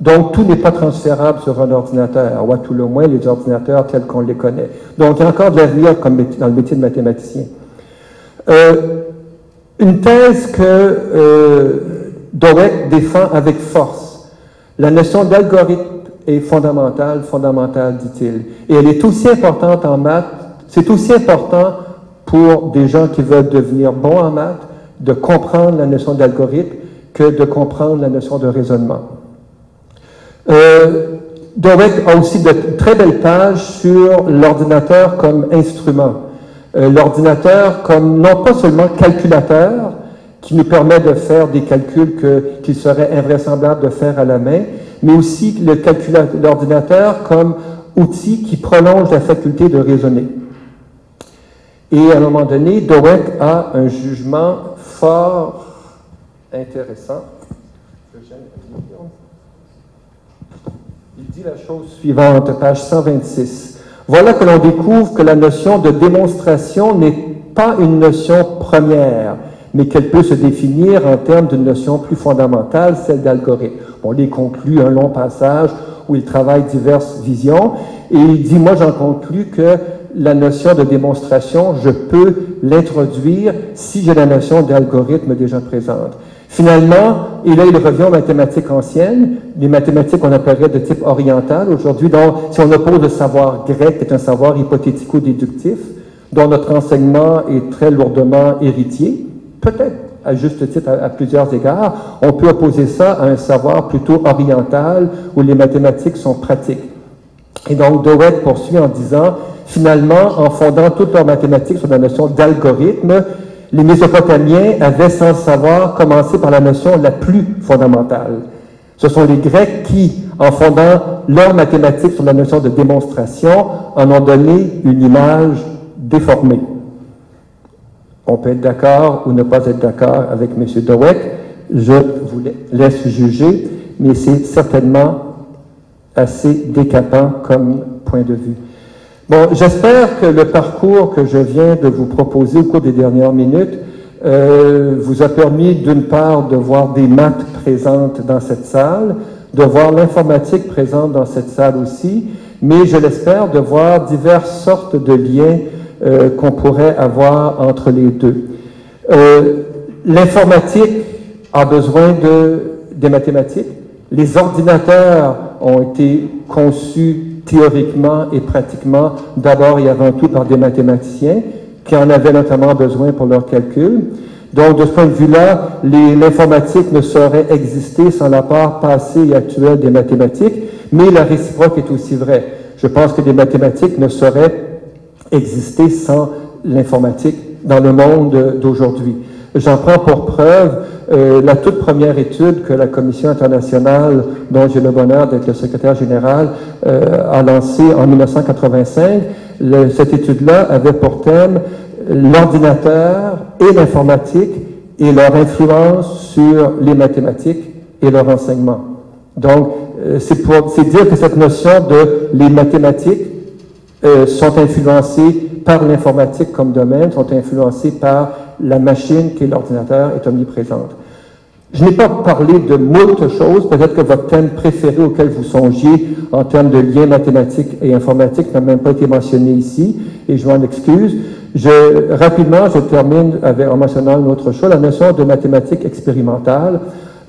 Donc, tout n'est pas transférable sur un ordinateur, ou à tout le moins les ordinateurs tels qu'on les connaît. Donc, il y a encore de l'avenir dans le métier de mathématicien. Euh, une thèse que euh, défend avec force. La notion d'algorithme est fondamentale, fondamentale, dit-il. Et elle est aussi importante en maths, c'est aussi important pour des gens qui veulent devenir bons en maths de comprendre la notion d'algorithme que de comprendre la notion de raisonnement. Euh, a aussi de très belles pages sur l'ordinateur comme instrument. Euh, l'ordinateur comme non pas seulement calculateur, qui nous permet de faire des calculs qu'il serait invraisemblable de faire à la main, mais aussi l'ordinateur comme outil qui prolonge la faculté de raisonner. Et à un moment donné, Dweck a un jugement fort intéressant dit la chose suivante, page 126. Voilà que l'on découvre que la notion de démonstration n'est pas une notion première, mais qu'elle peut se définir en termes d'une notion plus fondamentale, celle d'algorithme. On les conclut un long passage où il travaille diverses visions, et il dit, moi j'en conclus que la notion de démonstration, je peux l'introduire si j'ai la notion d'algorithme déjà présente. Finalement, et là, il revient aux mathématiques anciennes, les mathématiques qu'on appellerait de type oriental aujourd'hui. Donc, si on oppose le savoir grec, qui est un savoir hypothético-déductif, dont notre enseignement est très lourdement héritier, peut-être à juste titre à, plusieurs égards, on peut opposer ça à un savoir plutôt oriental où les mathématiques sont pratiques. Et donc, Dowett poursuit en disant, finalement, en fondant toutes leurs mathématiques sur la notion d'algorithme, les Mésopotamiens avaient, sans savoir, commencé par la notion la plus fondamentale. Ce sont les Grecs qui, en fondant leurs mathématiques sur la notion de démonstration, en ont donné une image déformée. On peut être d'accord ou ne pas être d'accord avec M. Dowek. Je vous laisse juger, mais c'est certainement assez décapant comme point de vue. Bon, j'espère que le parcours que je viens de vous proposer au cours des dernières minutes euh, vous a permis d'une part de voir des maths présentes dans cette salle, de voir l'informatique présente dans cette salle aussi, mais je l'espère de voir diverses sortes de liens euh, qu'on pourrait avoir entre les deux. Euh, l'informatique a besoin de, des mathématiques. Les ordinateurs ont été conçus théoriquement et pratiquement d'abord et avant tout par des mathématiciens qui en avaient notamment besoin pour leurs calculs. Donc, de ce point de vue-là, l'informatique ne saurait exister sans la part passée et actuelle des mathématiques, mais la réciproque est aussi vraie. Je pense que les mathématiques ne sauraient exister sans l'informatique dans le monde d'aujourd'hui. J'en prends pour preuve euh, la toute première étude que la Commission internationale, dont j'ai le bonheur d'être le secrétaire général, euh, a lancée en 1985. cette étude-là avait pour thème l'ordinateur et l'informatique et leur influence sur les mathématiques et leur enseignement. Donc, euh, c'est pour c'est dire que cette notion de les mathématiques sont influencées par l'informatique comme domaine, sont influencées par la machine qui est l'ordinateur est omniprésente. Je n'ai pas parlé de moult choses, peut-être que votre thème préféré auquel vous songiez en termes de liens mathématiques et informatiques n'a même pas été mentionné ici, et je m'en excuse. Rapidement, je termine avec, en mentionnant une autre chose, la notion de mathématiques expérimentales.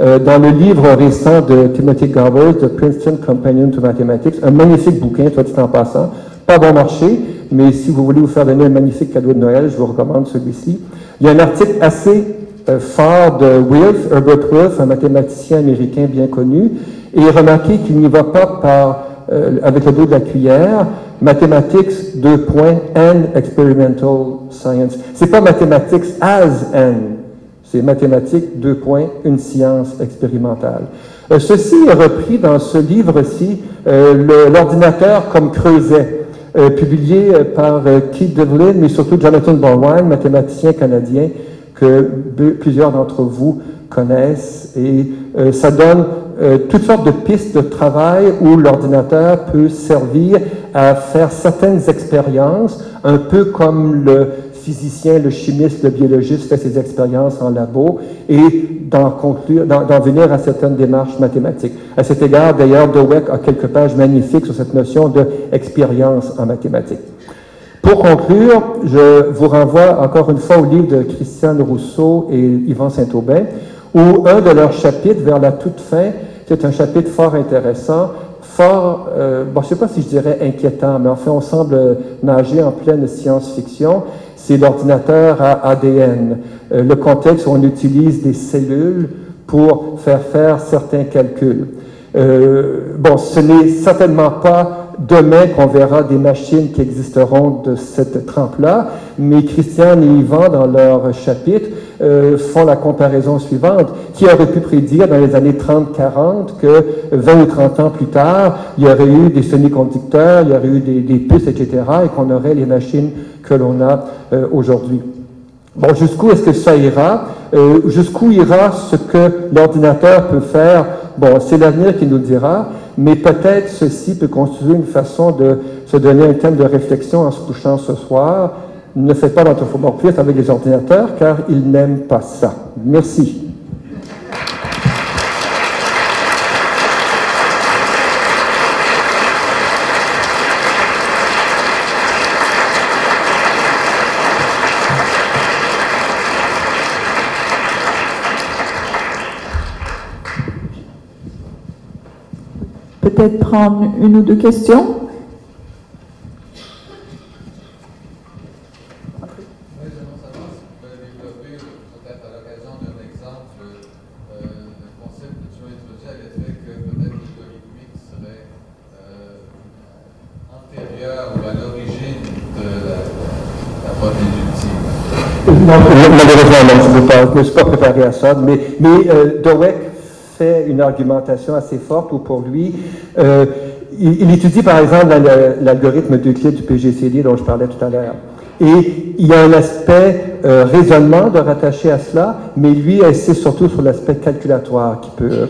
Euh, dans le livre récent de Timothy Garber, The Princeton Companion to Mathematics, un magnifique bouquin, toi dit en passant, pas bon marché, mais si vous voulez vous faire donner un magnifique cadeau de Noël, je vous recommande celui-ci. Il y a un article assez euh, fort de Wilf, Herbert Wilf, un mathématicien américain bien connu, et remarquez qu'il n'y va pas par, euh, avec le dos de la cuillère, Mathematics, deux points, and experimental science. C'est pas mathematics as and, c'est mathématiques, deux points, une science expérimentale. Euh, ceci est repris dans ce livre-ci, euh, L'ordinateur comme creuset, euh, publié par Keith Devlin, mais surtout Jonathan Baldwin, mathématicien canadien que plusieurs d'entre vous connaissent. Et ça donne toutes sortes de pistes de travail où l'ordinateur peut servir à faire certaines expériences, un peu comme le physicien, le chimiste, le biologiste fait ses expériences en labo et d'en conclure, d'en venir à certaines démarches mathématiques. À cet égard, d'ailleurs, Dweck a quelques pages magnifiques sur cette notion d'expérience en mathématiques. Pour conclure, je vous renvoie encore une fois au livre de Christiane Rousseau et Yvan Saint-Aubin, où un de leurs chapitres, vers la toute fin, c'est un chapitre fort intéressant, fort, euh, bon, je ne sais pas si je dirais inquiétant, mais enfin, on semble nager en pleine science-fiction c'est l'ordinateur à ADN. Euh, le contexte où on utilise des cellules pour faire faire certains calculs. Euh, bon, ce n'est certainement pas demain qu'on verra des machines qui existeront de cette trempe-là, mais Christian et Yvan, dans leur chapitre, euh, font la comparaison suivante. Qui aurait pu prédire dans les années 30-40 que 20 ou 30 ans plus tard, il y aurait eu des semi-conducteurs, il y aurait eu des, des puces, etc., et qu'on aurait les machines que l'on a euh, aujourd'hui. Bon, jusqu'où est-ce que ça ira? Euh, jusqu'où ira ce que l'ordinateur peut faire? Bon, c'est l'avenir qui nous dira, mais peut-être ceci peut constituer une façon de se donner un thème de réflexion en se couchant ce soir. Ne faites pas d'anthropomorphisme avec les ordinateurs, car ils n'aiment pas ça. Merci. peut-être prendre une ou deux questions? Non, malheureusement, non, je ne suis pas préparé à ça, mais, mais euh, fait une argumentation assez forte où pour lui, euh, il, étudie par exemple l'algorithme d'Euclide du PGCD dont je parlais tout à l'heure. Et il y a un aspect euh, raisonnement de rattacher à cela, mais lui insiste surtout sur l'aspect calculatoire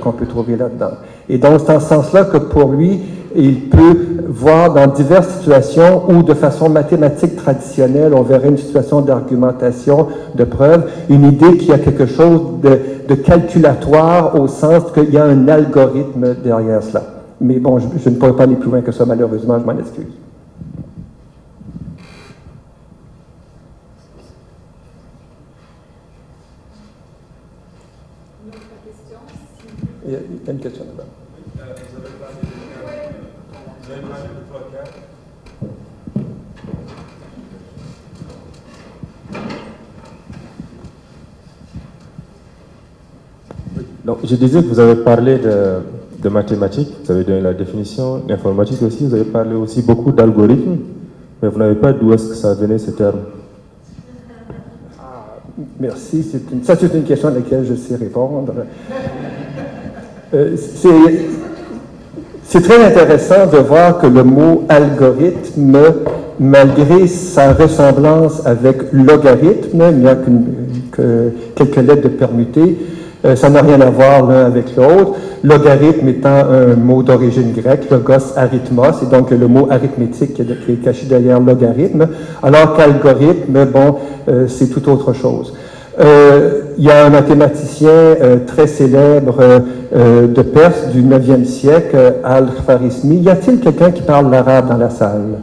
qu'on peut trouver là-dedans. Et donc, c'est en ce sens-là que pour lui, il peut voir dans diverses situations où, de façon mathématique traditionnelle, on verrait une situation d'argumentation, de preuve, une idée qu'il y a quelque chose de, de calculatoire au sens qu'il y a un algorithme derrière cela. Mais bon, je, je ne pourrais pas aller plus loin que ça, malheureusement, je m'en excuse. Il y a une question là-bas. Donc, je disais que vous avez parlé de, de mathématiques, vous avez donné la définition, d'informatique aussi, vous avez parlé aussi beaucoup d'algorithmes, mais vous n'avez pas d'où est-ce que ça venait ce terme. Ah, merci, ça c'est une question à laquelle je sais répondre. Euh, c'est très intéressant de voir que le mot algorithme, malgré sa ressemblance avec logarithme, il n'y a que quelques lettres de permuter, euh, ça n'a rien à voir l'un avec l'autre. Logarithme étant un mot d'origine grecque, logos arithmos, et donc le mot arithmétique qui est, caché derrière logarithme, alors qu'algorithme, bon, euh, c'est tout autre chose. Euh, il y a un mathématicien très célèbre de Perse du 9e siècle, Al-Khawarizmi. Y a-t-il quelqu'un qui parle l'arabe dans la salle?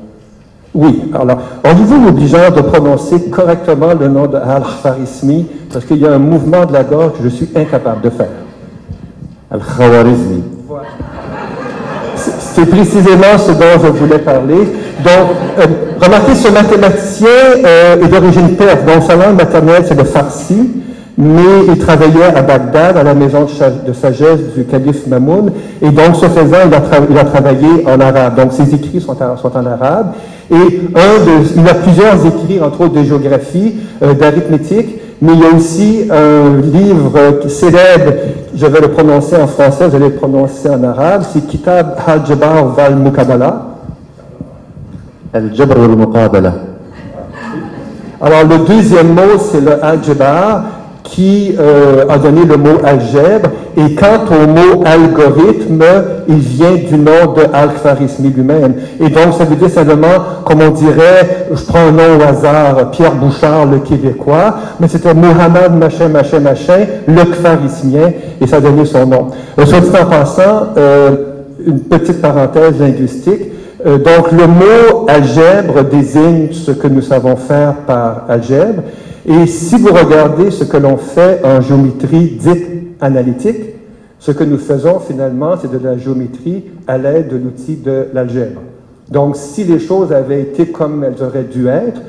Oui, alors, auriez-vous m'obligeant de prononcer correctement le nom de Al-Khawarizmi parce qu'il y a un mouvement de la gorge que je suis incapable de faire. Al-Khawarizmi. C'est précisément ce dont je voulais parler. Donc, euh, remarquez, ce mathématicien euh, est d'origine perse, donc sa langue maternelle c'est le farsi mais il travaillait à Bagdad, à la maison de sagesse du calife Mamoun, et donc, ce faisant, il a, il a travaillé en arabe. Donc, ses écrits sont, sont, en arabe, et un de, il a plusieurs écrits, entre autres de géographie, euh, d'arithmétique, mais il y a aussi un livre célèbre, je vais le prononcer en français, je vais le prononcer en arabe, c'est Kitab al-Jabar wal-Mukabala. Al-Jabr wal-Muqabala. Alors, le deuxième mot, c'est le al-Jabar, qui euh, a donné le mot algèbre. Et quant au mot algorithme, il vient du nom de Al-Khwarizmi lui-même. Et donc, ça veut dire simplement, comme on dirait, je prends un nom au hasard, Pierre Bouchard, le Québécois, mais c'était Mohamed machin, machin, machin, le Khwarizmien, et ça a donné son nom. Euh, soit dit en passant, euh, une petite parenthèse linguistique, euh, donc, le mot algèbre désigne ce que nous savons faire par algèbre. Et si vous regardez ce que l'on fait en géométrie dite analytique, ce que nous faisons finalement, c'est de la géométrie à l'aide de l'outil de l'algèbre. Donc, si les choses avaient été comme elles auraient dû être,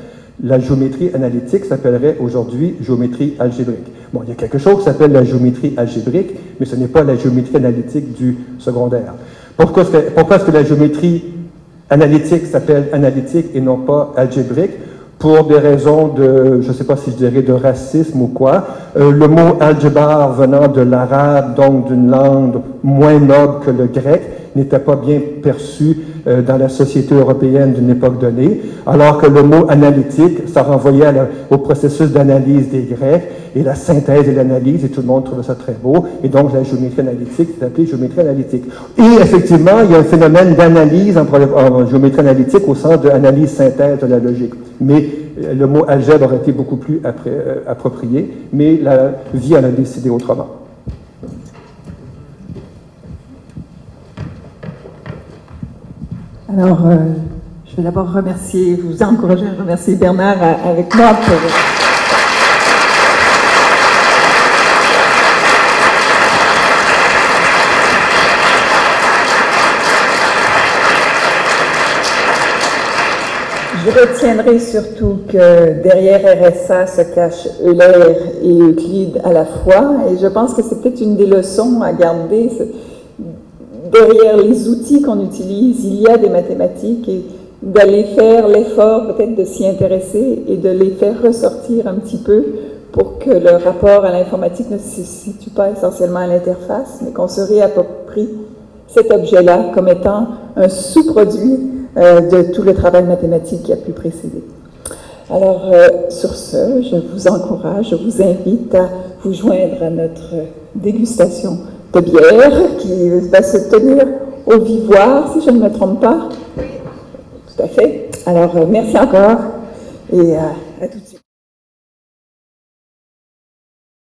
la géométrie analytique s'appellerait aujourd'hui géométrie algébrique. Bon, il y a quelque chose qui s'appelle la géométrie algébrique, mais ce n'est pas la géométrie analytique du secondaire. Pourquoi est-ce que la géométrie analytique s'appelle analytique et non pas algébrique? Pour des raisons de, je ne sais pas si je dirais de racisme ou quoi. Euh, le mot algébar venant de l'arabe, donc d'une langue moins noble que le grec, n'était pas bien perçu euh, dans la société européenne d'une époque donnée, alors que le mot analytique, ça renvoyait au processus d'analyse des Grecs et la synthèse et l'analyse, et tout le monde trouvait ça très beau, et donc la géométrie analytique c'est géométrie analytique. Et effectivement, il y a un phénomène d'analyse en, géométrie analytique au sens de analyse-synthèse de la logique. Mais euh, le mot algèbre aurait été beaucoup plus euh, approprié, mais la vie en a décidé autrement. Alors, euh, je vais d'abord remercier, vous encourager à remercier Bernard euh, avec moi pour. Je retiendrai surtout que derrière RSA se cachent Euler et Euclide à la fois, et je pense que c'est peut-être une des leçons à garder derrière les outils qu'on utilise, il y a des mathématiques et d'aller faire l'effort peut-être de s'y intéresser et de les faire ressortir un petit peu pour que le rapport à l'informatique ne se situe pas essentiellement à l'interface, mais qu'on se réapproprie cet objet-là comme étant un sous-produit euh, de tout le travail mathématique qui a pu précéder. Alors, euh, sur ce, je vous encourage, je vous invite à vous joindre à notre dégustation de bière qui va se tenir au Vivoire, si je ne me trompe pas. Tout à fait. Alors, euh, merci encore et